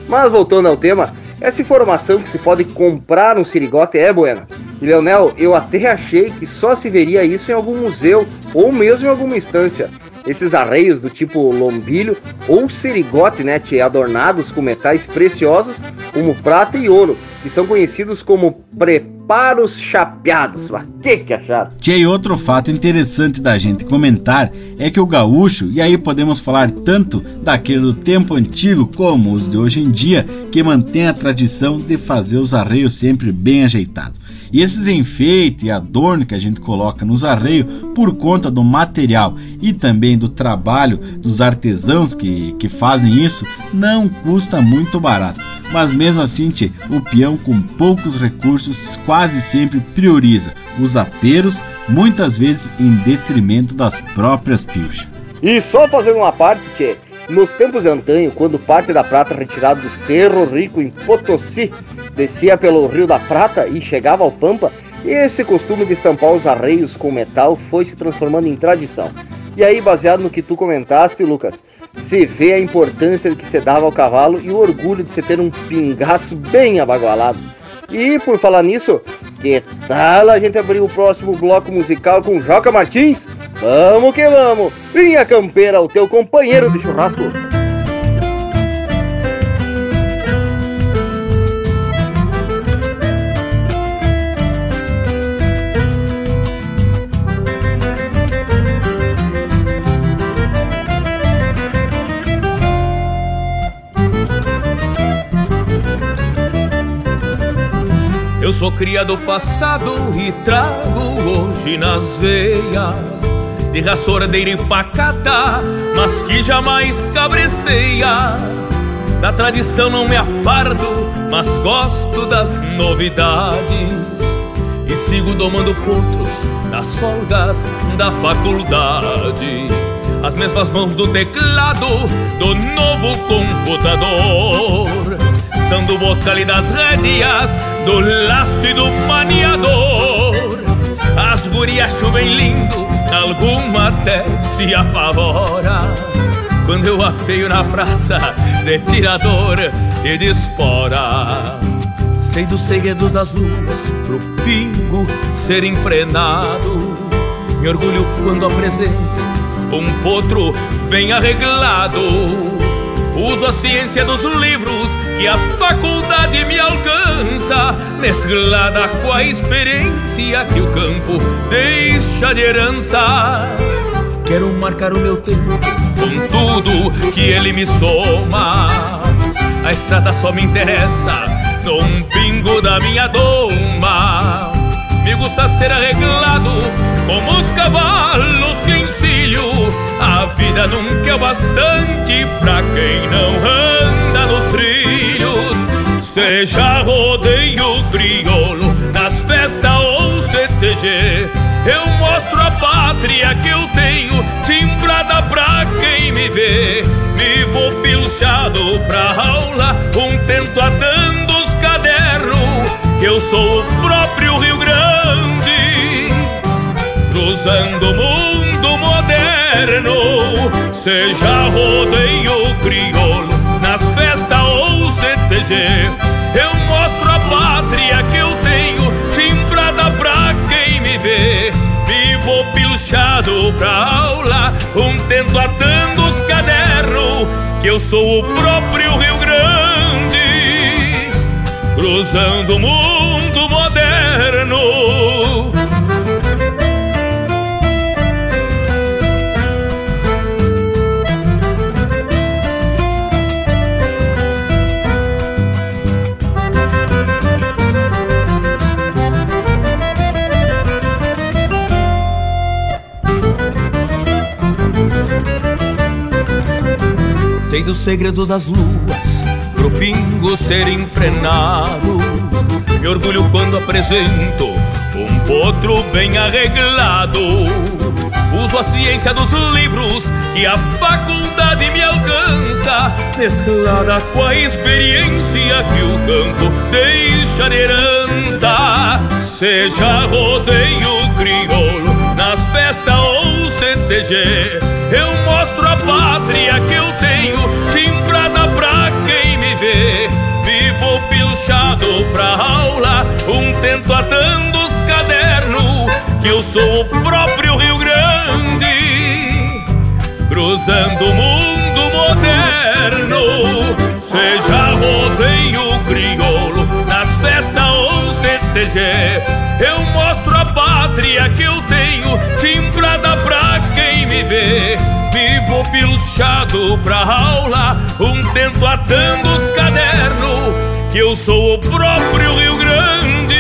S8: Mas voltando ao tema, Essa informação que se pode comprar um sirigote é buena. E Leonel, eu até achei que só se veria isso em algum museu ou mesmo em alguma instância. Esses arreios do tipo lombilho ou serigote, né, adornados com metais preciosos como prata e ouro, que são conhecidos como preparos chapeados. Mas que que acharam?
S6: Tchê, outro fato interessante da gente comentar é que o gaúcho, e aí podemos falar tanto daquele do tempo antigo como os de hoje em dia, que mantém a tradição de fazer os arreios sempre bem ajeitados. E esses enfeites e adorno que a gente coloca nos arreios, por conta do material e também do trabalho dos artesãos que, que fazem isso, não custa muito barato. Mas mesmo assim, tchê, o peão com poucos recursos quase sempre prioriza os aperos, muitas vezes em detrimento das próprias pilchas.
S8: E só fazendo uma parte, tchê, nos tempos de antanho, quando parte da prata retirada do Cerro Rico em Potosí descia pelo Rio da Prata e chegava ao Pampa, esse costume de estampar os arreios com metal foi se transformando em tradição. E aí, baseado no que tu comentaste, Lucas, se vê a importância que se dava ao cavalo e o orgulho de se ter um pingaço bem abagualado. E por falar nisso, que tal a gente abrir o próximo bloco musical com Joca Martins? Vamos que vamos! Vinha campeira, o teu companheiro de churrasco!
S16: Eu sou cria do passado e trago hoje nas veias De raça ordeira e pacata, mas que jamais cabresteia Da tradição não me aparto, mas gosto das novidades. E sigo domando potros nas folgas da faculdade. As mesmas mãos do teclado do novo computador. São do bocal e das rédeas do laço e do maniador. As gurias chovem lindo, alguma até se apavora. Quando eu apeio na praça de tirador e de espora. Sei dos segredos das luas pro pingo ser enfrenado. Me orgulho quando apresento um potro bem arreglado. Uso a ciência dos livros que a faculdade me alcança, mesclada com a experiência que o campo deixa de herança. Quero marcar o meu tempo com tudo que ele me soma. A estrada só me interessa num pingo da minha doma. Me gusta ser arreglado como os cavalos vida nunca é bastante pra quem não anda nos trilhos. Seja rodeio crioulo, nas festas ou CTG. Eu mostro a pátria que eu tenho, timbrada pra quem me vê. Vivo pilchado pra aula, um tento atando os cadernos. Que eu sou o próprio Rio Grande, cruzando o mundo moderno. Seja rodeio crioulo, nas festas ou CTG. Eu mostro a pátria que eu tenho, timbrada pra quem me vê. Vivo pilchado pra aula, um tento atando os cadernos. Que eu sou o próprio Rio Grande, cruzando o mundo Sei dos segredos das luas, pro pingo ser enfrenado. Me orgulho quando apresento um potro bem arreglado. Uso a ciência dos livros que a faculdade me alcança, mesclada com a experiência que o campo deixa de herança. Seja rodeio crioulo, nas festas ou CTG, eu mostro a pátria que eu tenho, caminho Timbrada pra quem me vê Vivo pilchado pra aula Um tento atando os cadernos
S9: Que eu sou o próprio Rio Grande. Cruzando o mundo moderno Seja rodeio crioulo Nas festas ou CTG Eu mostro a pátria que eu tenho Timbrada pra quem me vê Pilchado pra aula, um tento atando os cadernos, que eu sou o próprio Rio Grande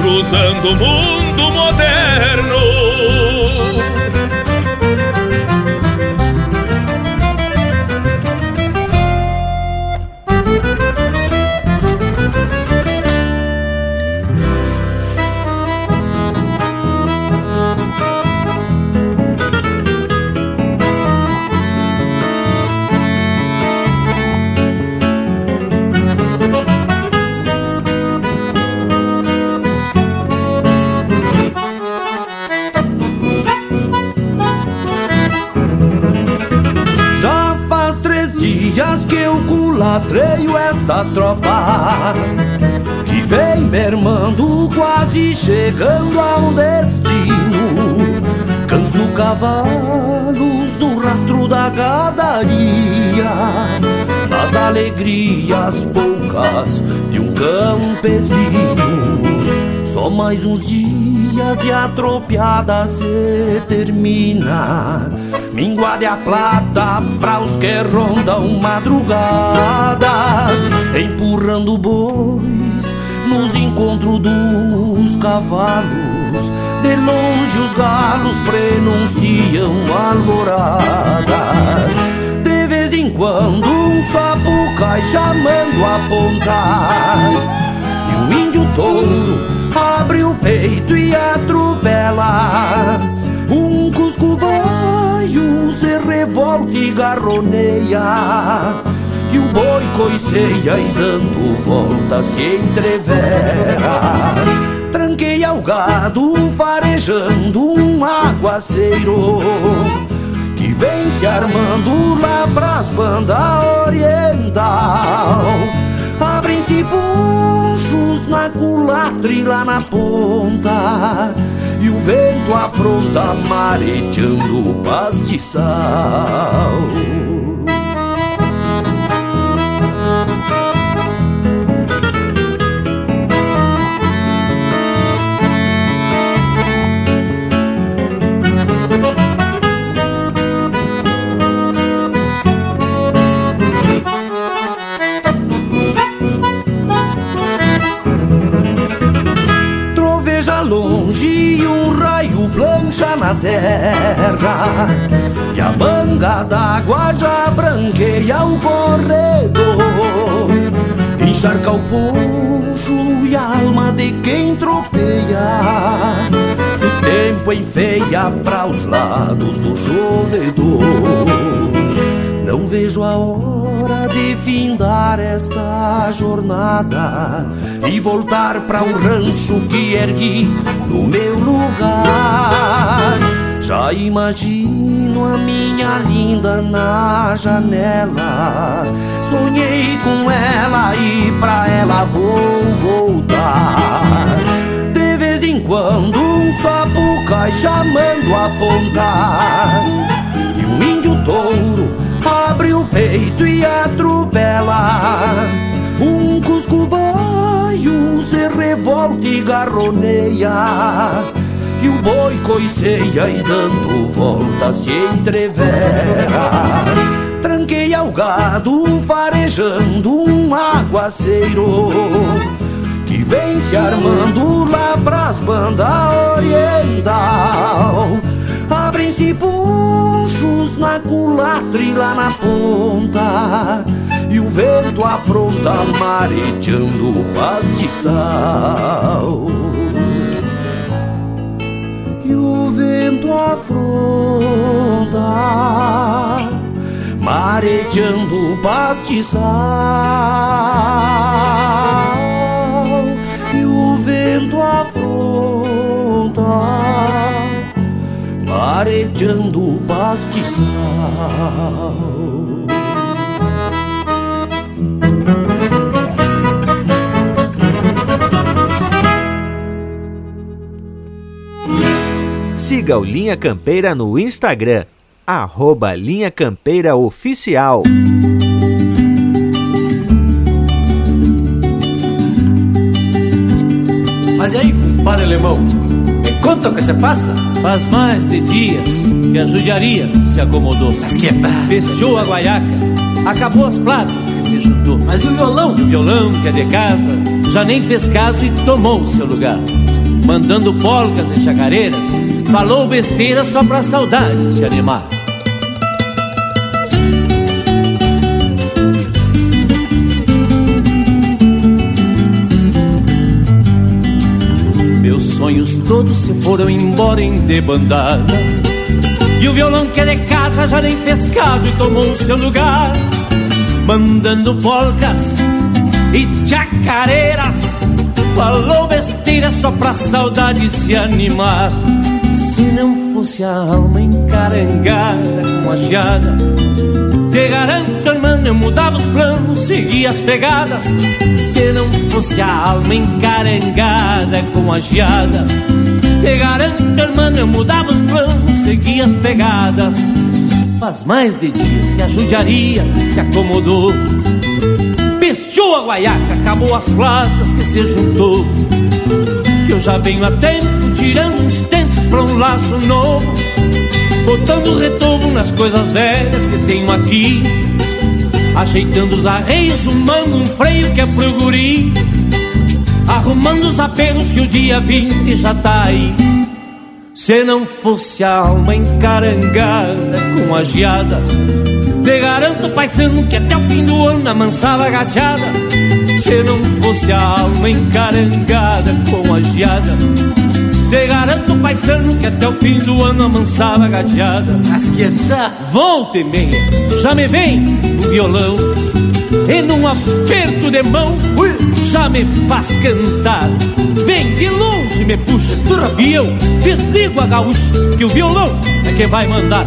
S9: cruzando o mundo moderno.
S22: Eu culatreio esta tropa Que vem mermando, quase chegando ao destino. Canso cavalos do rastro da gadaria Nas alegrias poucas de um campesino. Só mais uns dias e a tropiada se termina Minguade a plata pra os que rondam madrugadas Empurrando bois nos encontros dos cavalos. De longe os galos prenunciam alvoradas. De vez em quando um sapo cai chamando a ponta. E um índio touro abre o peito e atropela Um cusco baio se revolta e garroneia E o boi coiceia e dando volta se entrevera. Tranqueia o gado farejando um aguaceiro Que vem se armando lá pras bandas oriental. Abrem-se ponchos na culatra lá na ponta E o vento afronta mareteando o pastiçal terra. E a manga d'água já branqueia o corredor. Encharca o poncho e a alma de quem tropeia. Se o tempo enfeia para os lados do chovedor a hora de findar esta jornada E voltar para o rancho que ergui no meu lugar. Já imagino a minha linda na janela. Sonhei com ela e pra ela vou voltar. De vez em quando um sapo cai chamando a ponta. E um índio touro peito e atropela. Um cusco se revolta e garroneia. E o boi coiceia e dando volta se entrevera. Tranqueia o gado farejando um aguaceiro. Que vem se armando lá pras bandas oriental Abrem-se ponchos na culatra e lá na ponta E o vento afronta mareteando o pastiçal. E o vento afronta Mareteando o pastiçal. E o vento afronta Mareteando o pastiçal
S2: siga o Linha Campeira no Instagram, arroba Linha Campeira Oficial.
S23: Mas e aí, compadre alemão? Me conta o que se passa?
S24: Faz mais de dias que a judiaria se acomodou.
S23: Mas que é
S24: Fechou a guaiaca, acabou as platas que se juntou.
S23: Mas e o violão?
S24: O violão que é de casa já nem fez caso e tomou o seu lugar. Mandando polcas e chacareiras, falou besteira só pra saudade se animar. Todos se foram embora em debandada. E o violão que é de casa já nem fez caso e tomou seu lugar, mandando polcas e chacareiras. Falou besteira só pra saudade se animar. Se não fosse a alma encarangada com a geada, te garanto, irmão, eu mudava os planos, seguia as pegadas. Se não fosse a alma encarangada com a geada, te garanto, irmão, eu mudava os planos, seguia as pegadas. Faz mais de dias que a judiaria se acomodou. Pestou a guaiaca, acabou as platas que se juntou. Que eu já venho a tempo tirando uns tentos pra um laço novo Botando retorno nas coisas velhas que tenho aqui Ajeitando os arreios, humando um freio que é pro guri Arrumando os apelos que o dia 20 já tá aí Se não fosse a alma encarangada com a geada Te garanto, paisano, que até o fim do ano amansava a gateada Se não fosse a alma encarangada com a geada te garanto, paisano, que até o fim do ano amansava a gateada.
S23: Mas que tá?
S24: Volta e meia, já me vem o violão. E num aperto de mão, já me faz cantar. Vem de longe, me puxa, e eu desligo a gaúcha, que o violão é que vai mandar.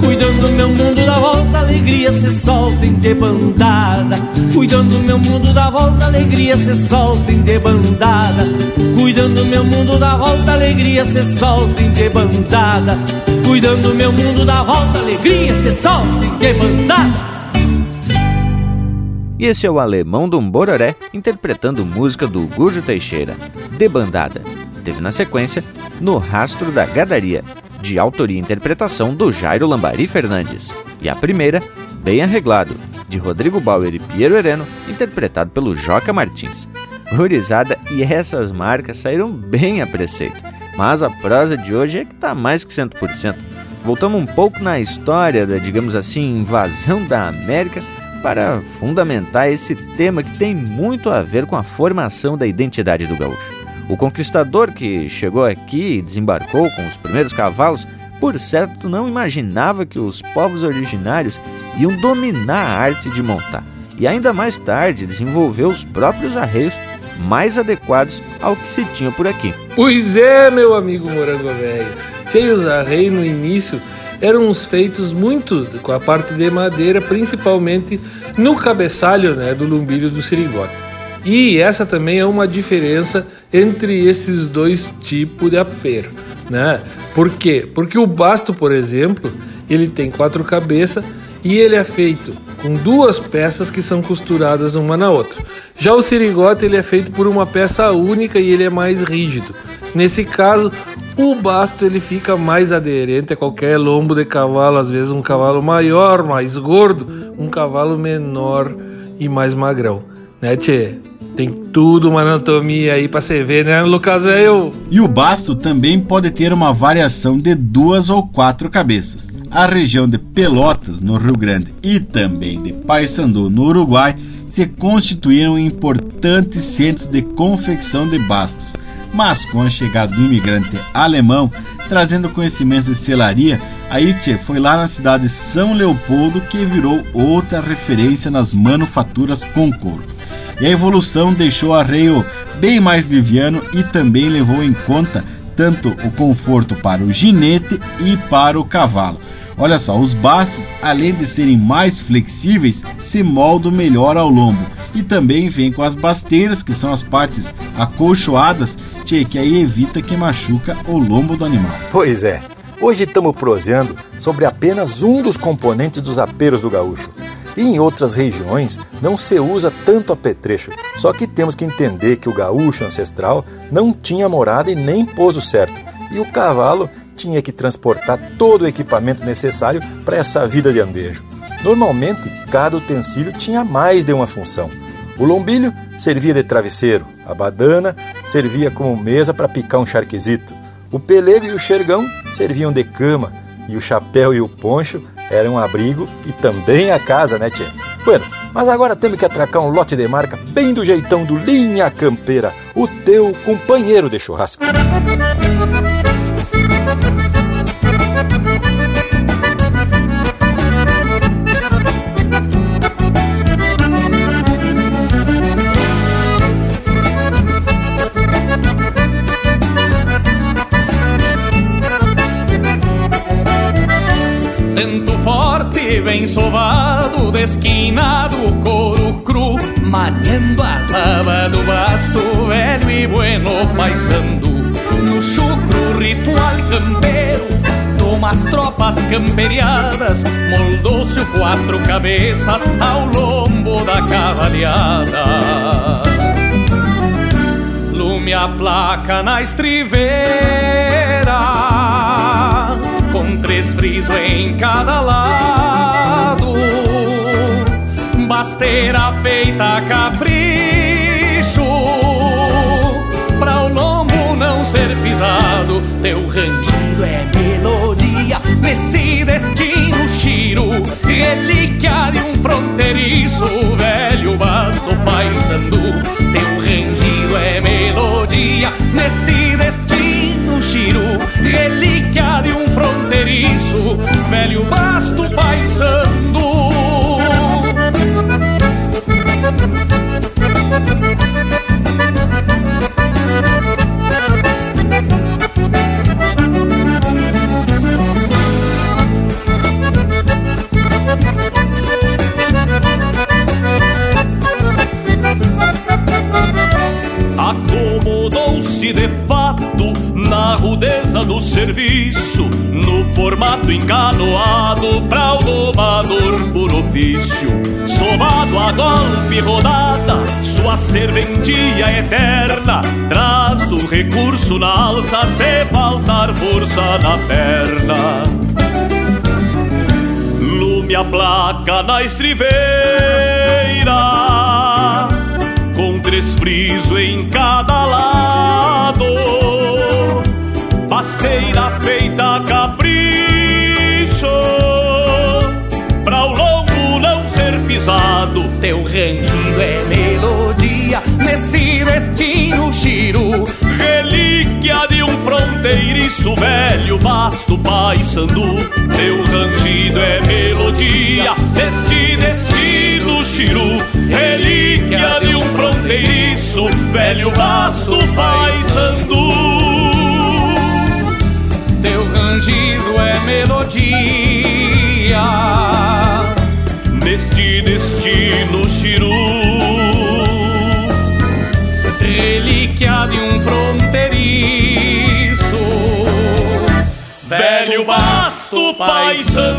S24: Cuidando do meu mundo da volta, alegria se solta em debandada. Cuidando do meu mundo da volta, alegria se solta em debandada. Cuidando do meu mundo da volta, alegria se solta em debandada. Cuidando do meu mundo da volta, alegria se solta em debandada.
S2: E esse é o Alemão do Bororé interpretando música do Gujo Teixeira, Debandada. Teve na sequência No Rastro da Gadaria, de autoria e interpretação do Jairo Lambari Fernandes. E a primeira, Bem Arreglado, de Rodrigo Bauer e Piero Hereno, interpretado pelo Joca Martins. Gurizada e essas marcas saíram bem a preceito, mas a prosa de hoje é que está mais que 100%. Voltamos um pouco na história da, digamos assim, invasão da América para fundamentar esse tema que tem muito a ver com a formação da identidade do gaúcho. O conquistador que chegou aqui e desembarcou com os primeiros cavalos, por certo, não imaginava que os povos originários iam dominar a arte de montar e ainda mais tarde desenvolveu os próprios arreios mais adequados ao que se tinha por aqui.
S7: Pois é, meu amigo Morango Velho. Cheios arreios no início eram uns feitos muito com a parte de madeira, principalmente no cabeçalho né, do lumbilho do sirigote. E essa também é uma diferença entre esses dois tipos de apero, né? Por quê? Porque o basto, por exemplo, ele tem quatro cabeças e ele é feito com duas peças que são costuradas uma na outra. Já o sirigote ele é feito por uma peça única e ele é mais rígido. Nesse caso, o basto ele fica mais aderente a qualquer lombo de cavalo, às vezes um cavalo maior, mais gordo, um cavalo menor e mais magrão, né, tchê? Tem tudo uma anatomia aí pra você ver, né, Lucas Velho?
S6: E o basto também pode ter uma variação de duas ou quatro cabeças. A região de Pelotas, no Rio Grande, e também de Paysandu, no Uruguai, se constituíram importantes centros de confecção de bastos. Mas com a chegada do imigrante alemão, trazendo conhecimentos de selaria, a Itche foi lá na cidade de São Leopoldo que virou outra referência nas manufaturas com couro. E a evolução deixou o arreio bem mais liviano e também levou em conta tanto o conforto para o ginete e para o cavalo. Olha só, os bastos, além de serem mais flexíveis, se moldam melhor ao lombo. E também vem com as basteiras, que são as partes acolchoadas, que aí evita que machuca o lombo do animal.
S1: Pois é, hoje estamos proseando sobre apenas um dos componentes dos aperos do gaúcho. E em outras regiões não se usa tanto apetrecho, só que temos que entender que o gaúcho ancestral não tinha morada e nem pouso certo, e o cavalo tinha que transportar todo o equipamento necessário para essa vida de andejo. Normalmente, cada utensílio tinha mais de uma função. O lombilho servia de travesseiro, a badana servia como mesa para picar um charquezito, o pelego e o xergão serviam de cama, e o chapéu e o poncho era um abrigo e também a casa, né, Tchê? Bueno, mas agora temos que atracar um lote de marca bem do jeitão do Linha Campeira, o teu companheiro de churrasco.
S24: Bem sovado, desquinado, couro cru, maniando as abas do basto, velho e bueno, paisando. No chucro ritual campeiro, umas tropas camperiadas, moldou-se o quatro cabeças ao lombo da cavalhada. Lume a placa na estriveira, com três frisos em cada lado. Basteira feita a capricho, pra o lombo não ser pisado. Teu rangido é melodia nesse destino chiro, relíquia de um fronteiriço, velho basto paisando. Teu rangido é melodia nesse destino chiro, relíquia de um fronteiriço, velho basto paisando. Do serviço, no formato encanoado pra o domador por ofício. Sovado a golpe rodada, sua serventia eterna, traz o recurso na alça se faltar força na perna. Lume a placa na estriveira com três frisos em cada lado. Pasteira feita a capricho, pra o lombo não ser pisado. Teu rangido é melodia nesse destino giro. Relíquia de um fronteiriço velho, basto paissandu. Teu rangido é melodia neste destino giro. Relíquia de um fronteiriço velho, basto paissandu. Rangido é melodia neste destino chiru. Relíquia de um fronteiriço, velho basto paissandu.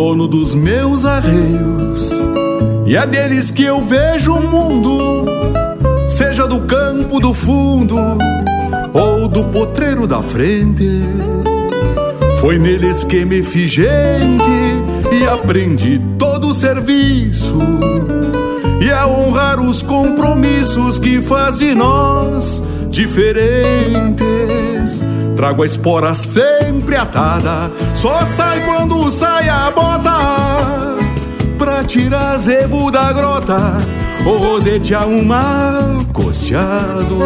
S4: Dono dos meus arreios e é deles que eu vejo o mundo, seja do campo do fundo ou do potreiro da frente. Foi neles que me fiz gente e aprendi todo o serviço. E é honrar os compromissos que faz de nós diferentes. Trago a espora sempre atada, só sai quando sai a bota. Pra tirar zebo da grota, ou rosetear um mal coceado.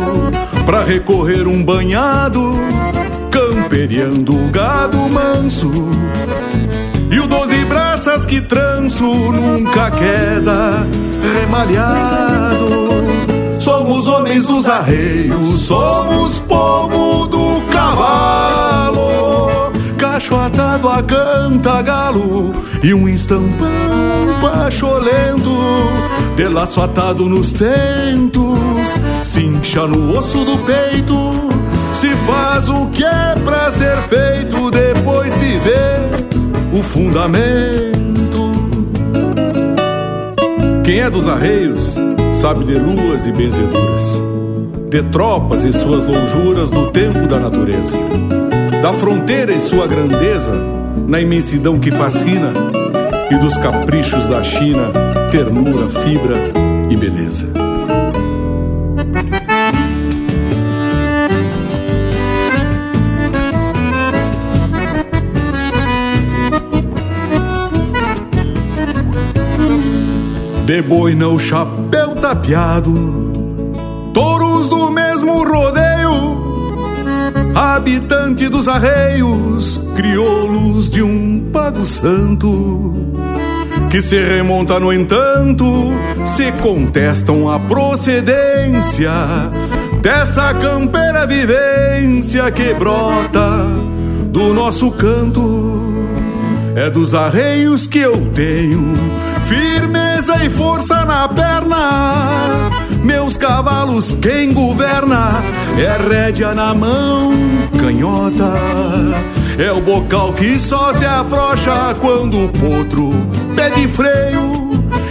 S4: Pra recorrer um banhado, camperiando o gado manso. E o doze braças que tranço nunca queda remalhado. Somos homens dos arreios, somos povo do cavalo. Cacho atado a canta galo e um estampão pacholento. De laço atado nos tentos, cincha no osso do peito. Se faz o que é pra ser feito, depois se vê o fundamento. Quem é dos arreios sabe de luas e benzeduras, de tropas e suas lonjuras no tempo da natureza, da fronteira e sua grandeza na imensidão que fascina e dos caprichos da China, ternura, fibra e beleza. De boina o chapéu tapeado, touros do mesmo rodeio, habitante dos arreios, crioulos de um pago santo, que se remonta, no entanto, se contestam a procedência dessa campeira vivência que brota do nosso canto. É dos arreios que eu tenho firmeza e força na perna. Meus cavalos, quem governa é rédea na mão, canhota. É o bocal que só se afrouxa quando o potro pede freio.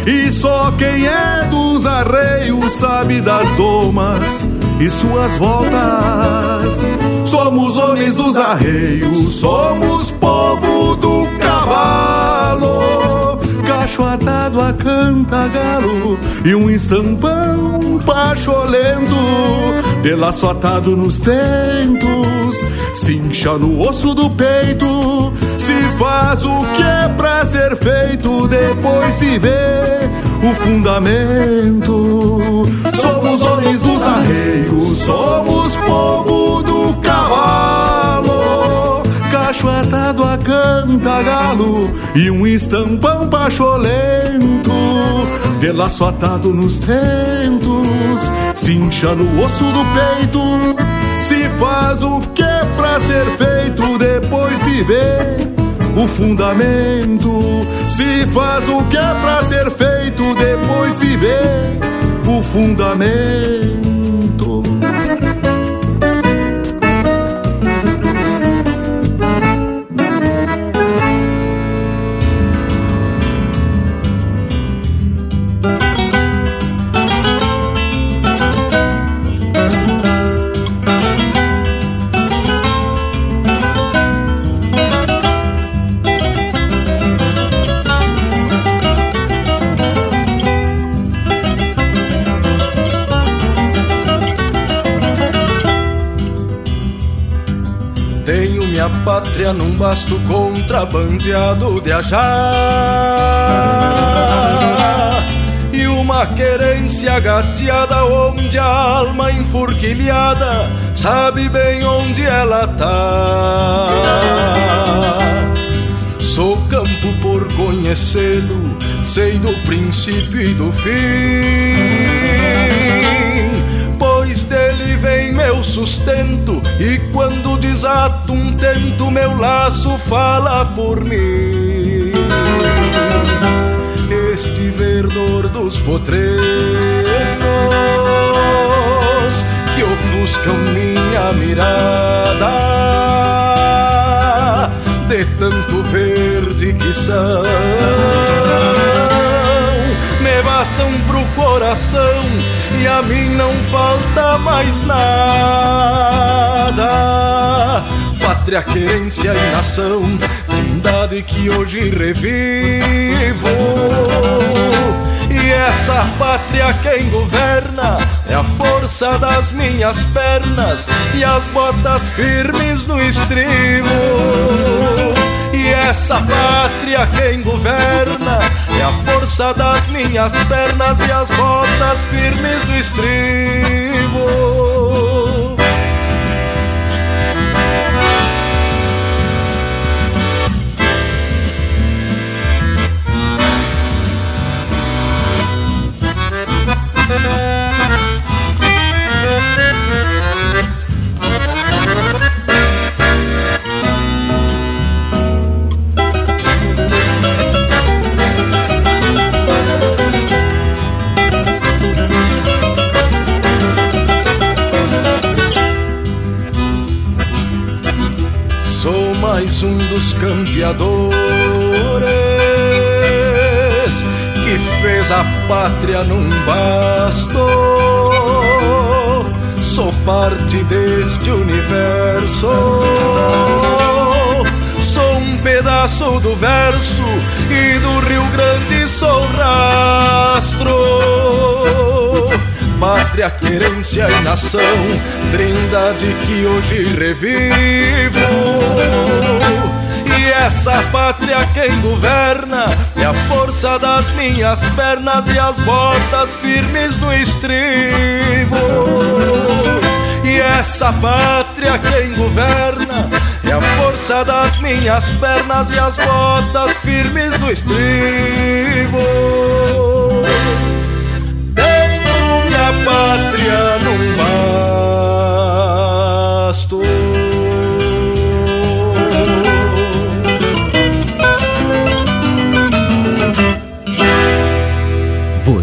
S4: E só quem é dos arreios sabe das domas e suas voltas. Somos homens dos arreios, somos povo do cavalo. Cacho atado a canta galo e um estampão pacholento, de laço atado nos tentos, cincha no osso do peito. Se faz o que é pra ser feito, depois se vê o fundamento. Somos homens dos arreios, somos povo do cavalo. Cacho atado a canta galo e um estampão pacholento. De laço atado nos tentos, cincha no osso do peito. Se faz o que pra ser feito, depois se vê o fundamento. Se faz o que é pra ser feito, depois se vê o fundamento.
S12: Pátria num basto contrabandeado de ajá E uma querência gateada onde a alma enfurquilhada Sabe bem onde ela tá. Sou campo por conhecê-lo Sei do princípio e do fim meu sustento E quando desato um tento Meu laço fala por mim Este verdor dos potreiros Que ofuscam minha mirada De tanto verde dicção. Me bastam pro coração e a mim não falta mais nada. Pátria, querência e nação, trindade que hoje revivo. E essa pátria quem governa é a força das minhas pernas e as botas firmes no estribo. E essa pátria quem governa é a força das minhas pernas e as botas firmes no estribo. Fez a pátria num basto. Sou parte deste universo. Sou um pedaço do verso e do Rio Grande sou rastro pátria, querência e nação, trindade que hoje revivo. Essa pátria quem governa é a força das minhas pernas e as botas firmes no estribo. E essa pátria quem governa é a força das minhas pernas e as botas firmes no estribo minha pátria num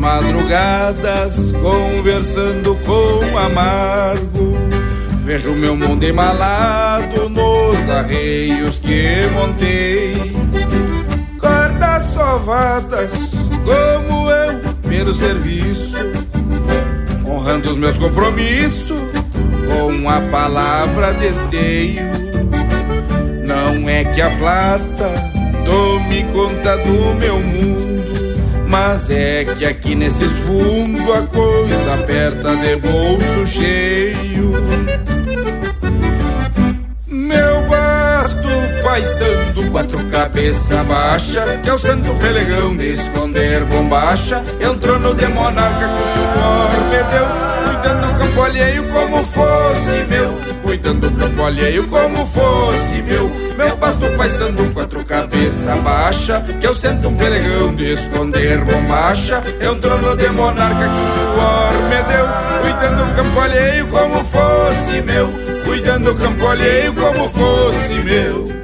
S25: Madrugadas, conversando com amargo. Vejo meu mundo embalado nos arreios que montei. Cordas sovadas, como eu, pelo serviço. Honrando os meus compromissos com a palavra desteio. Não é que a plata tome conta do meu mundo, mas é que aqui nesses fundos a coisa aperta de bolso cheio. Meu basto paisando quatro cabeça baixa Que é o santo pelegão de esconder bombacha Entrou no de monarca com suor me deu Cuidando do campo alheio como fosse meu Cuidando do campo alheio como fosse meu. Meu basto paisando quatro cabeça baixa Que eu sento um pelegão de esconder bombacha Entrou no de monarca com suor me deu. Cuidando do campo alheio como fosse meu. Cuidando do campo alheio como fosse meu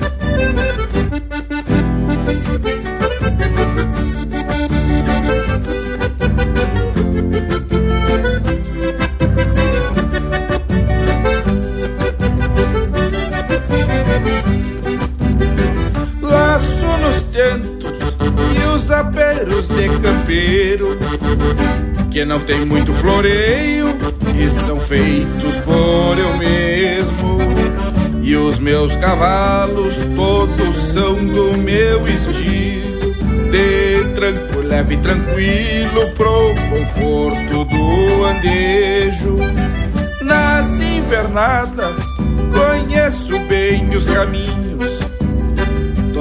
S25: Que não tem muito floreio e são feitos por eu mesmo. E os meus cavalos todos são do meu estilo De tranco, leve e tranquilo pro conforto do andejo. Nas invernadas conheço bem os caminhos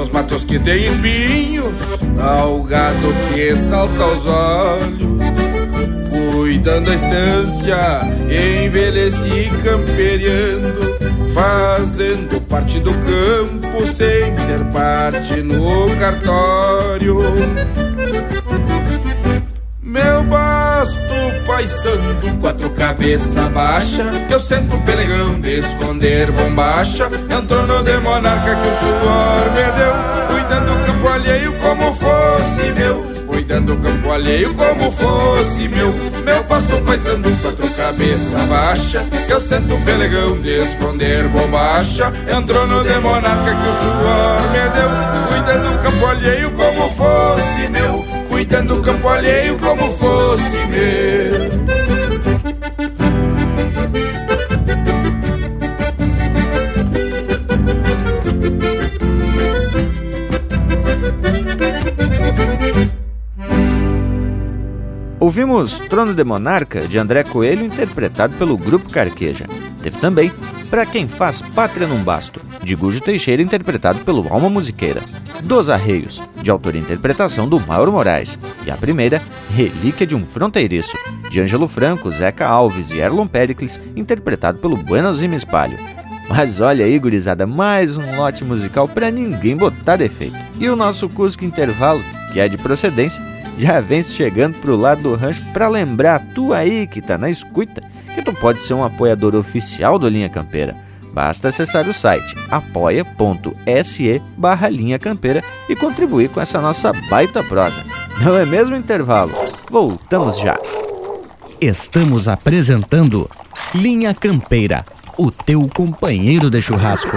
S25: Dos matos que tem espinhos Ao gado que salta aos olhos cuidando a estância, envelheci camperiando, fazendo parte do campo sem ter parte no cartório. Paisando, quatro cabeça baixa, eu sento pelegão de esconder bombacha, entrou no de monarca que o suor me deu, cuidando do campo alheio como fosse meu. Cuidando do campo alheio como fosse meu. Meu pasto paisando quatro cabeça baixa eu sento um pelegão de esconder bombacha. Entrou no de monarca que o suor me deu Cuidando do campo alheio como fosse meu Cuidando do campo alheio como fosse meu
S2: Ouvimos Trono de Monarca, de André Coelho, interpretado pelo Grupo Carqueja. Teve também Pra Quem Faz Pátria Num Basto, de Gujo Teixeira, interpretado pelo Alma Musiqueira. Dos Arreios, de autoria e interpretação do Mauro Moraes. E a primeira, Relíquia de um Fronteiriço, de Ângelo Franco, Zeca Alves e Erlon Pericles, interpretado pelo Buenos Espalho. Mas olha aí, gurizada, mais um lote musical para ninguém botar defeito. E o nosso Cusco Intervalo, que é de procedência, já vem chegando pro lado do rancho para lembrar tu aí que tá na escuta que tu pode ser um apoiador oficial do Linha Campeira. Basta acessar o site apoia.se barra Linha Campeira e contribuir com essa nossa baita prosa. Não é mesmo intervalo? Voltamos já.
S5: Estamos apresentando Linha Campeira, o teu companheiro de churrasco.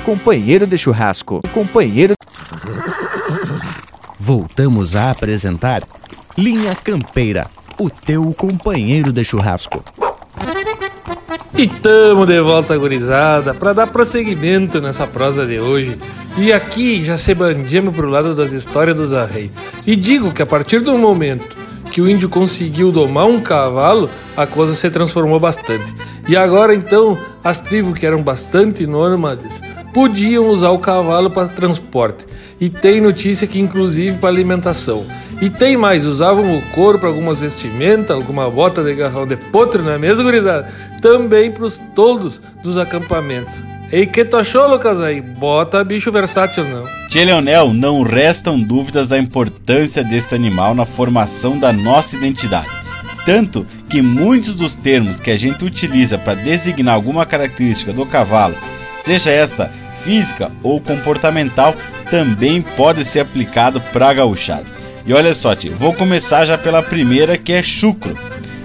S2: companheiro de churrasco. companheiro.
S5: Voltamos a apresentar Linha Campeira, o teu companheiro de churrasco.
S7: E tamo de volta, gurizada, para dar prosseguimento nessa prosa de hoje. E aqui já se bandimos pro lado das histórias dos arreios. E digo que a partir do momento que o índio conseguiu domar um cavalo, a coisa se transformou bastante. E agora então, as tribos que eram bastante nômades podiam usar o cavalo para transporte. E tem notícia que inclusive para alimentação. E tem mais, usavam o couro para algumas vestimentas, alguma bota de garrão de potro, não é mesmo, gurizada? Também para os toldos dos acampamentos. E que tu achou, Lucas aí? Bota bicho versátil não.
S6: Tia Leonel, não restam dúvidas da importância deste animal na formação da nossa identidade. Tanto que muitos dos termos que a gente utiliza para designar alguma característica do cavalo, seja esta física ou comportamental também pode ser aplicado para gauchado. E olha só, tio, vou começar já pela primeira que é chucro.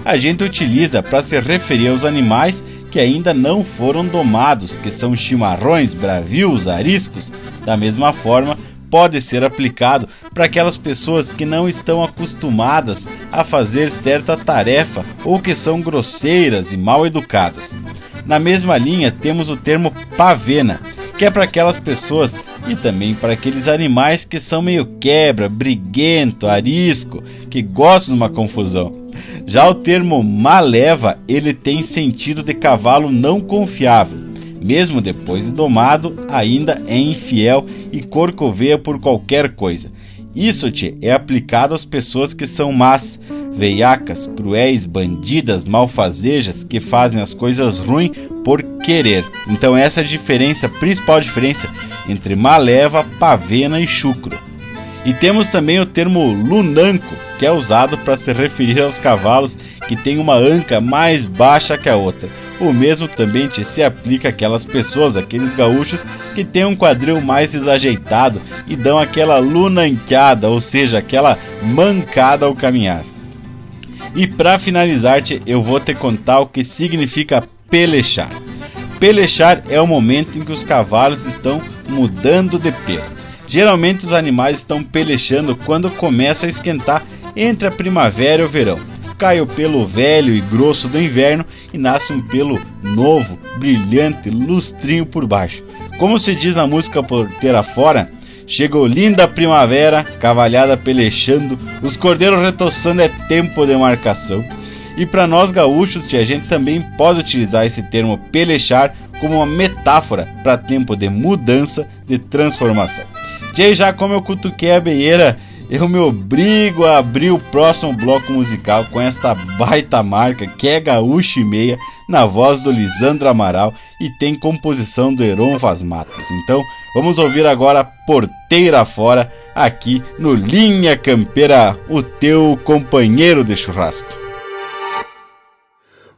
S6: A gente utiliza para se referir aos animais que ainda não foram domados, que são chimarrões, bravios, ariscos. Da mesma forma, pode ser aplicado para aquelas pessoas que não estão acostumadas a fazer certa tarefa ou que são grosseiras e mal educadas. Na mesma linha, temos o termo pavena, que é para aquelas pessoas e também para aqueles animais que são meio quebra, briguento, arisco, que gostam de uma confusão. Já o termo maleva, ele tem sentido de cavalo não confiável. Mesmo depois de domado, ainda é infiel e corcoveia por qualquer coisa. Isso te é aplicado às pessoas que são más, veiacas, cruéis, bandidas, malfazejas, que fazem as coisas ruins por querer. Então essa é a diferença, a principal diferença entre maleva, pavena e chucro. E temos também o termo lunanco, que é usado para se referir aos cavalos que têm uma anca mais baixa que a outra. O mesmo também se aplica àquelas pessoas, aqueles gaúchos que têm um quadril mais desajeitado e dão aquela lunanqueada, ou seja, aquela mancada ao caminhar. E para finalizar, eu vou te contar o que significa pelechar. Pelechar é o momento em que os cavalos estão mudando de pelo. Geralmente os animais estão pelechando quando começa a esquentar entre a primavera e o verão. Cai o pelo velho e grosso do inverno e nasce um pelo novo, brilhante, lustrinho por baixo. Como se diz na música Porteira Fora, chegou linda primavera, cavalhada pelechando, os cordeiros retoçando, é tempo de marcação. E para nós gaúchos, a gente também pode utilizar esse termo pelechar como uma metáfora para tempo de mudança, de transformação. Tchê, já como eu cutuquei a beieira, eu me obrigo a abrir o próximo bloco musical com esta baita marca que é Gaúcha e Meia, na voz do Lisandro Amaral e tem composição do Heron Vaz Matos. Então vamos ouvir agora Porteira Fora, aqui no Linha Campeira, o teu companheiro de churrasco.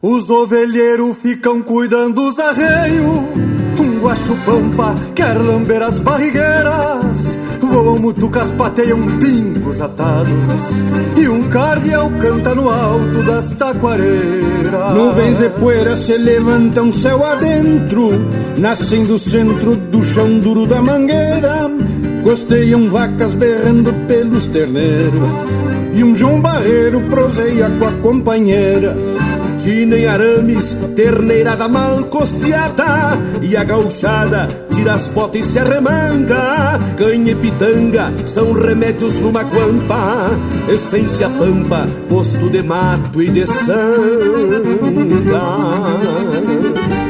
S26: Os ovelheiros ficam cuidando dos arreios. Um guacho pampa quer lamber as barrigueiras. Voam mutucas, pateiam pingos atados. E um cardeal canta no alto das taquareiras.
S27: Nuvens de poeira se levantam céu adentro. Nascem do centro do chão duro da mangueira. Costeiam vacas berrando pelos terneiros. E um João Barreiro proseia com a companheira
S9: Tina em arames, terneirada mal costeada E a gauchada tira as botas e se arremanga. Canha e pitanga são remédios numa guampa Essência pampa, posto de mato e de sanga.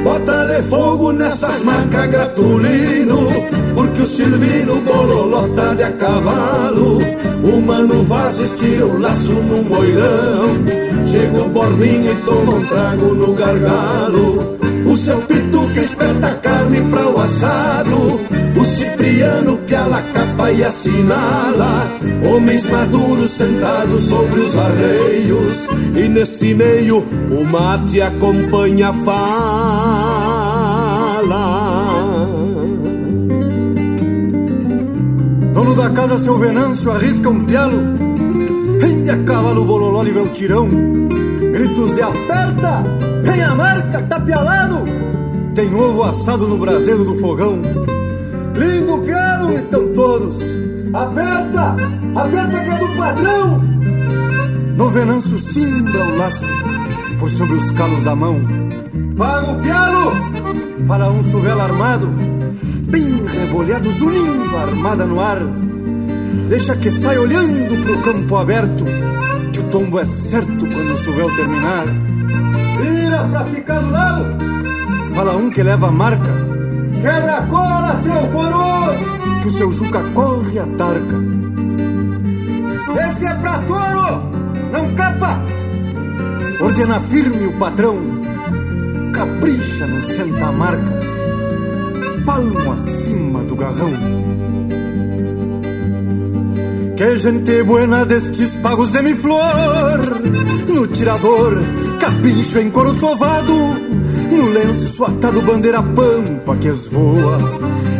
S26: Bota de fogo nessas macas gratulino Porque o Silvino bololota de a cavalo. O mano vaz estira o laço num moirão Chega o borbinho e toma um trago no gargalo. O seu que espeta carne pra o assado. O Cipriano que a capa e assinala. Homens maduros sentados sobre os arreios.
S9: E nesse meio o mate acompanha a fala.
S26: Dono da casa, seu Venâncio, arrisca um pialo Rende a cavalo, bololó, livra o tirão. Gritos de aperta, vem a marca, tapialado. Tem ovo assado no braseiro do fogão. Lindo piano, então todos Aperta, aperta que é do padrão. No venanço cimbra o laço Por sobre os calos da mão. Paga o piano, fala um suvela armado. Bem rebolhado, zunindo, armada no ar Deixa que sai olhando pro campo aberto Que o tombo é certo quando o suvel terminar. Vira pra ficar do lado. Fala um que leva a marca. Quebra a cola, seu foroso. Que o seu Juca corre a tarca. Esse é pra touro, não capa. Ordena firme o patrão. Capricha no senta-marca Palmo acima do garrão que gente buena destes pagos de mi flor. No tirador, capincho em couro sovado No lenço atado bandeira pampa que esvoa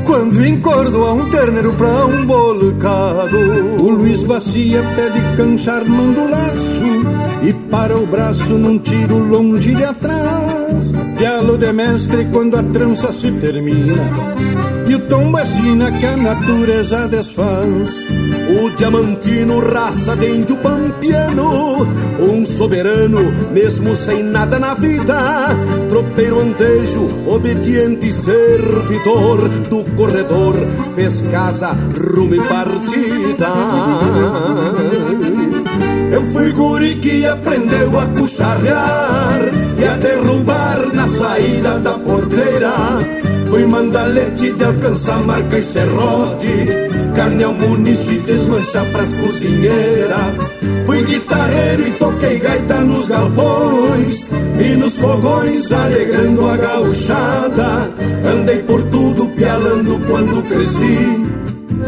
S26: Quando encordoa um terneiro pra um bolcado.
S27: O Luiz Bacia pede canchar mando laço. E para o braço num tiro longe de atrás. Pialo de mestre quando a trança se termina. E o tom assina que a natureza desfaz
S9: o diamantino, raça de índio pampiano Um soberano, mesmo sem nada na vida Tropeiro andejo, obediente servidor Do corredor, fez casa, rumo e partida. Eu fui guri que aprendeu a cucharrear E a derrubar na saída da porteira Fui mandalete de alcançar marca e serrote. Carne ao muniço e desmanchar pras cozinheiras. Fui guitarreiro e toquei gaita nos galpões. E nos fogões alegrando a gauchada. Andei por tudo pialando quando cresci.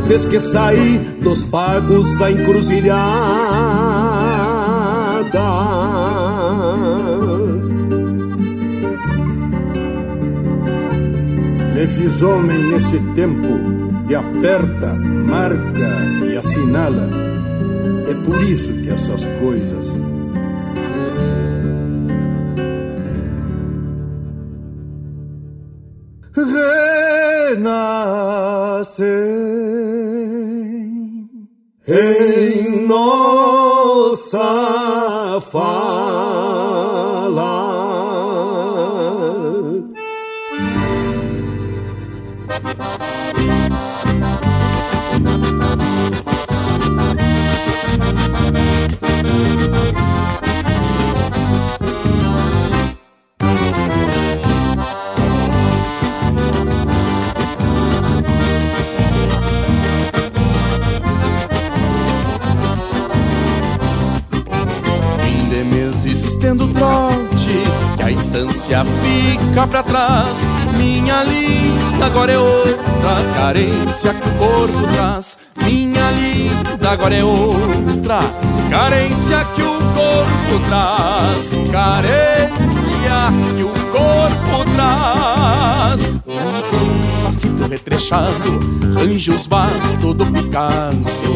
S9: Desde que saí dos pagos da encruzilhada
S27: Me fiz homem nesse tempo de aperta, marca e assinala. É por isso que essas coisas.
S26: Renascem em nós.
S4: moça
S25: estância fica pra trás. Minha linda agora é outra carência que o corpo traz. Minha linda agora é outra carência que o corpo traz. Carência que o corpo traz. Passito retrechado, os basto do Picasso.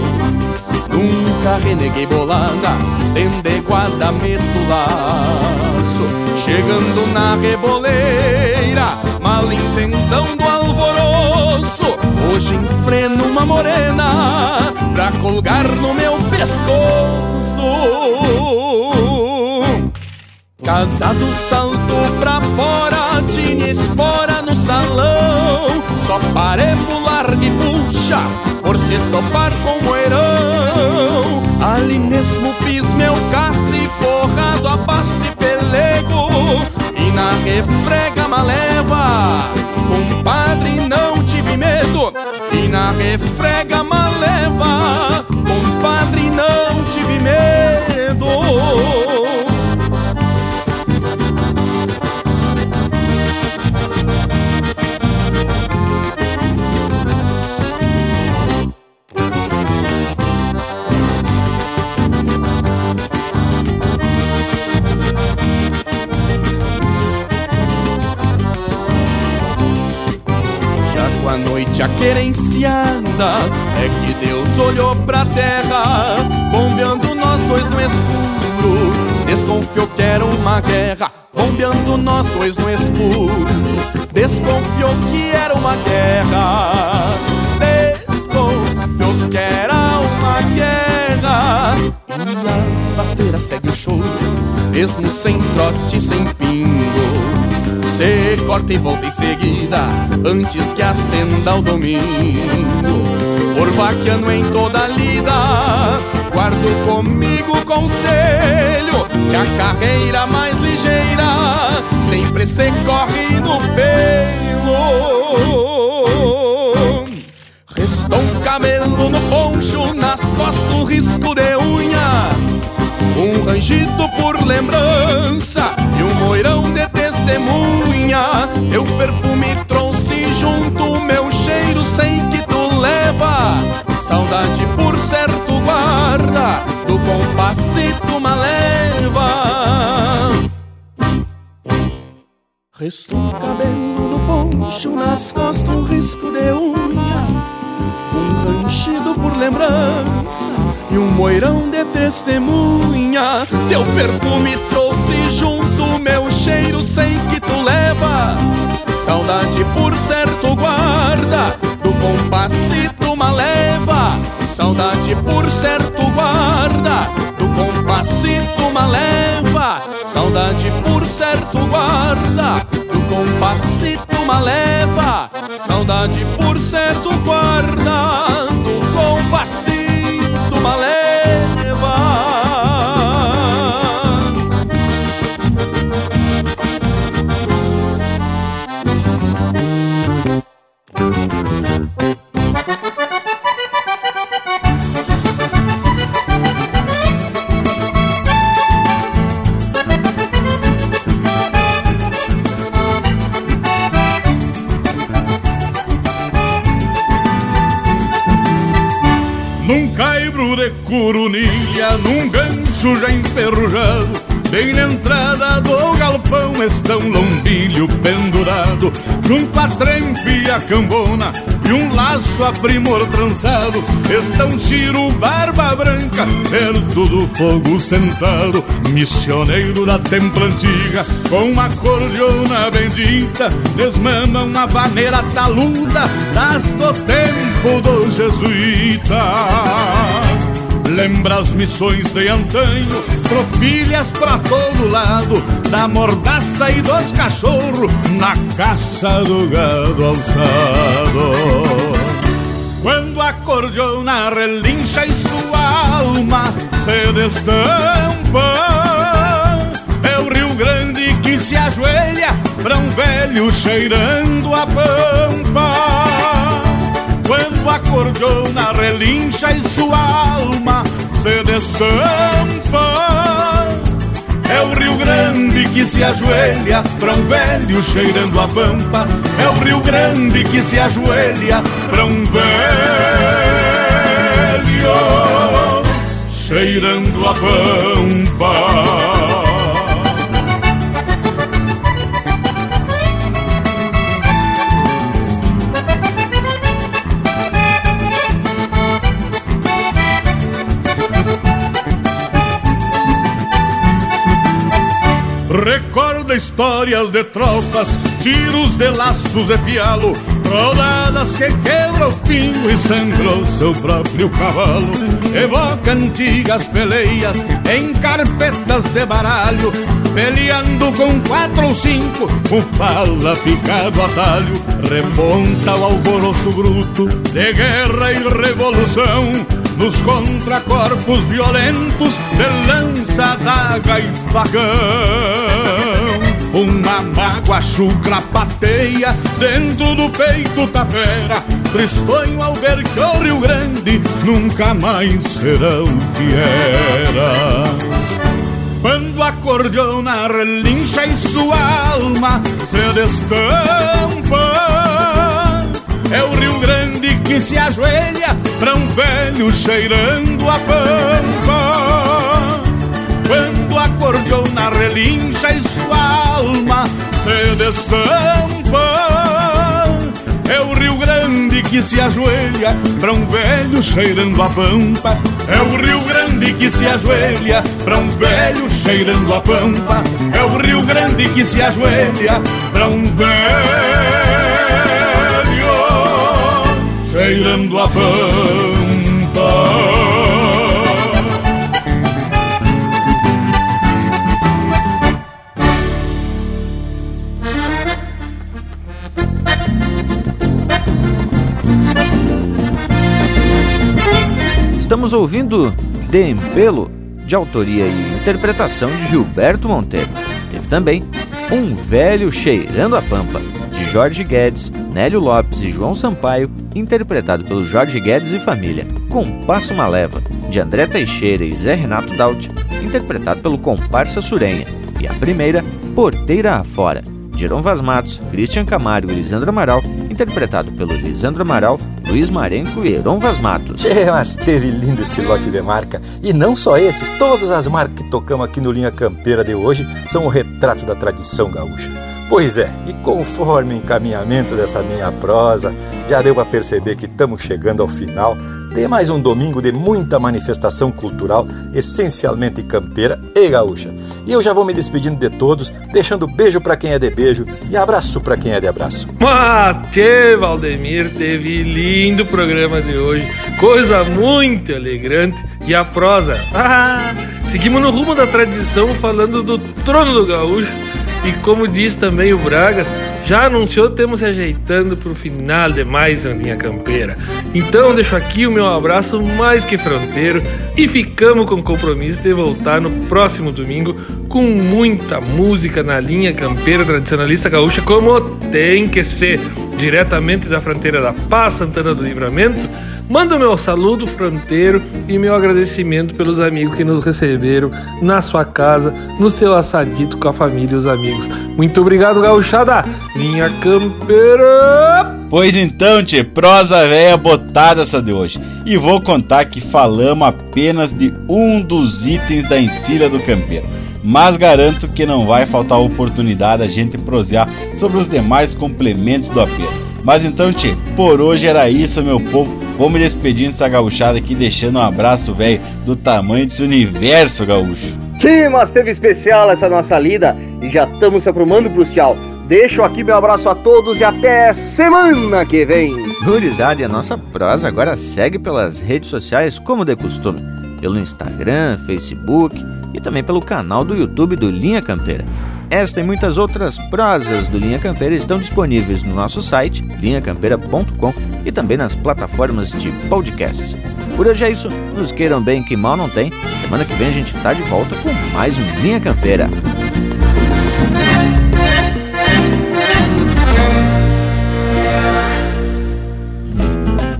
S25: Nunca reneguei bolada, dendeguada meto laço. Chegando na reboleira, mal intenção do alvoroço. Hoje enfreno uma morena pra colgar no meu pescoço. Casado salto pra fora, tinha salão Só parei pular de puxa por se topar com o moeirão. Ali mesmo fiz meu catre forrado a pasto e pelego E na refrega maleva, compadre não tive medo E na refrega maleva, compadre não tive medo noite a querenciada É que Deus olhou pra terra Bombeando nós dois no escuro Desconfiou que era uma guerra Bombeando nós dois no escuro Desconfiou que era uma guerra Desconfiou que era uma guerra. E as pasteiras segue o show Mesmo sem trote, sem pingo você corta e volta em seguida, antes que acenda o domingo. Por vaqueano em toda lida, guardo comigo conselho que a carreira mais ligeira sempre se corre no pelo. Restou um cabelo no poncho, nas costas um risco de unha, um rangido por lembrança e um moirão de testemunha. Perfume trouxe junto, meu cheiro sei que tu leva. Saudade por certo guarda, do compassito uma leva. Restou cabelo no poncho, nas costas um risco de unha. Um ranchido por lembrança e um moirão de testemunha. Teu perfume trouxe junto, sei que tu leva. Saudade por certo guarda, do compassito uma leva. Saudade por certo guarda, do compassito uma leva. Saudade por certo guarda, do compassito uma leva. Saudade por certo guarda, do compassito
S4: num gancho já enferrujado. Bem na entrada do galpão está um lombilho pendurado. Junto à trempe a cambona e um laço a primor trançado Está um tiro barba branca perto do fogo sentado. Missioneiro da templa antiga com uma cordiona bendita. Desmama uma vaneira taluda das do tempo do jesuíta Lembra as missões de antanho, tropilhas pra todo lado, da mordaça e dos cachorros, na caça do gado alçado. Quando a cordiona relincha e sua alma se destampa, é o Rio Grande que se ajoelha pra um velho cheirando a pampa. Quando a cordiona relincha e sua alma se destampa. É o Rio Grande que se ajoelha pra um velho cheirando a pampa. É o Rio Grande que se ajoelha pra um velho cheirando a pampa Recorda histórias de tropas, tiros de laços e pialo, rodadas que quebra o pingo e sangrou seu próprio cavalo. Evoca antigas peleias em carpetas de baralho, peleando com quatro ou cinco, o pala picado a talho. Remonta o alvoroço bruto de guerra e revolução, nos contracorpos violentos de lança, daga e facão. Uma mágoa chucra pateia dentro do peito da fera, tristonho ao ver que o Rio Grande nunca mais será o que era. Quando a cordiona relincha e sua alma se destampa, é o Rio Grande que se ajoelha pra um velho cheirando a pampa. Quando a cordiona relincha e sua alma se destampa. É o Rio Grande que se ajoelha pra um velho cheirando a pampa. É o Rio Grande que se ajoelha pra um velho cheirando a pampa. É o Rio Grande que se ajoelha pra um velho cheirando a pampa
S2: Estamos ouvindo De Empelo, de autoria e interpretação de Gilberto Monteiro. Teve também Um Velho Cheirando a Pampa, de Jorge Guedes, Nélio Lopes e João Sampaio, interpretado pelo Jorge Guedes e Família. Compasso Uma Leva, de André Teixeira e Zé Renato Daut, interpretado pelo Comparsa Surenha. E a primeira, Porteira Afora, de Heron Vaz Matos, Christian Camargo e Lisandro Amaral, interpretado pelo Lisandro Amaral, Luiz Marenco e Heron Vaz Matos.
S1: Tchê, mas teve lindo esse lote de marca. E não só esse, todas as marcas que tocamos aqui no Linha Campeira de hoje são o retrato da tradição gaúcha. Pois é, e conforme o encaminhamento dessa minha prosa, já deu para perceber que estamos chegando ao final de mais um domingo de muita manifestação cultural, essencialmente campeira e gaúcha. E eu já vou me despedindo de todos, deixando beijo para quem é de beijo e abraço para quem é de abraço.
S7: Tchê, Valdemir, teve lindo programa de hoje, coisa muito alegrante. E a prosa? Ah, seguimos no rumo da tradição falando do trono do gaúcho. E como diz também o Bragas, já anunciou, temos ajeitando para o final de mais uma linha campeira. Então deixo aqui o meu abraço mais que fronteiro e ficamos com o compromisso de voltar no próximo domingo com muita música na linha campeira tradicionalista gaúcha, como tem que ser, diretamente da fronteira da Paz, Santana do Livramento Manda meu saludo fronteiro e meu agradecimento pelos amigos que nos receberam na sua casa, no seu assadito com a família e os amigos. Muito obrigado, gauchada! Minha campeira!
S6: Pois então, tchê, prosa velha botada essa de hoje. E vou contar que falamos apenas de um dos itens da encilha do campeiro. Mas garanto que não vai faltar oportunidade a gente prosear sobre os demais complementos do apelo. Mas então, tchê, por hoje era isso, meu povo. Vou me despedindo dessa gauchada aqui, deixando um abraço, velho, do tamanho desse universo gaúcho.
S8: Sim, mas teve especial essa nossa lida e já estamos se aprumando pro tchau. Deixo aqui meu abraço a todos e até semana que vem.
S2: Gurizada, e a nossa prosa agora segue pelas redes sociais como de costume. pelo Instagram, Facebook e também pelo canal do YouTube do Linha Campeira. Esta e muitas outras prosas do Linha Campeira estão disponíveis no nosso site, linhacampeira.com e também nas plataformas de podcasts. Por hoje é isso, nos queiram bem que mal não tem. Semana que vem a gente está de volta com mais um Linha Campeira.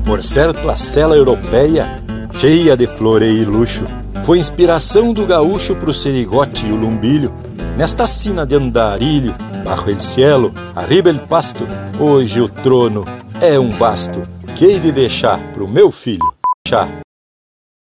S1: Por certo, a cela europeia, cheia de floreio e luxo, foi inspiração do gaúcho pro serigote e o lumbilho. Nesta sina de andarilho, bajo el cielo, arriba el pasto, hoje o trono é um basto que hei de deixar pro meu filho. Chá.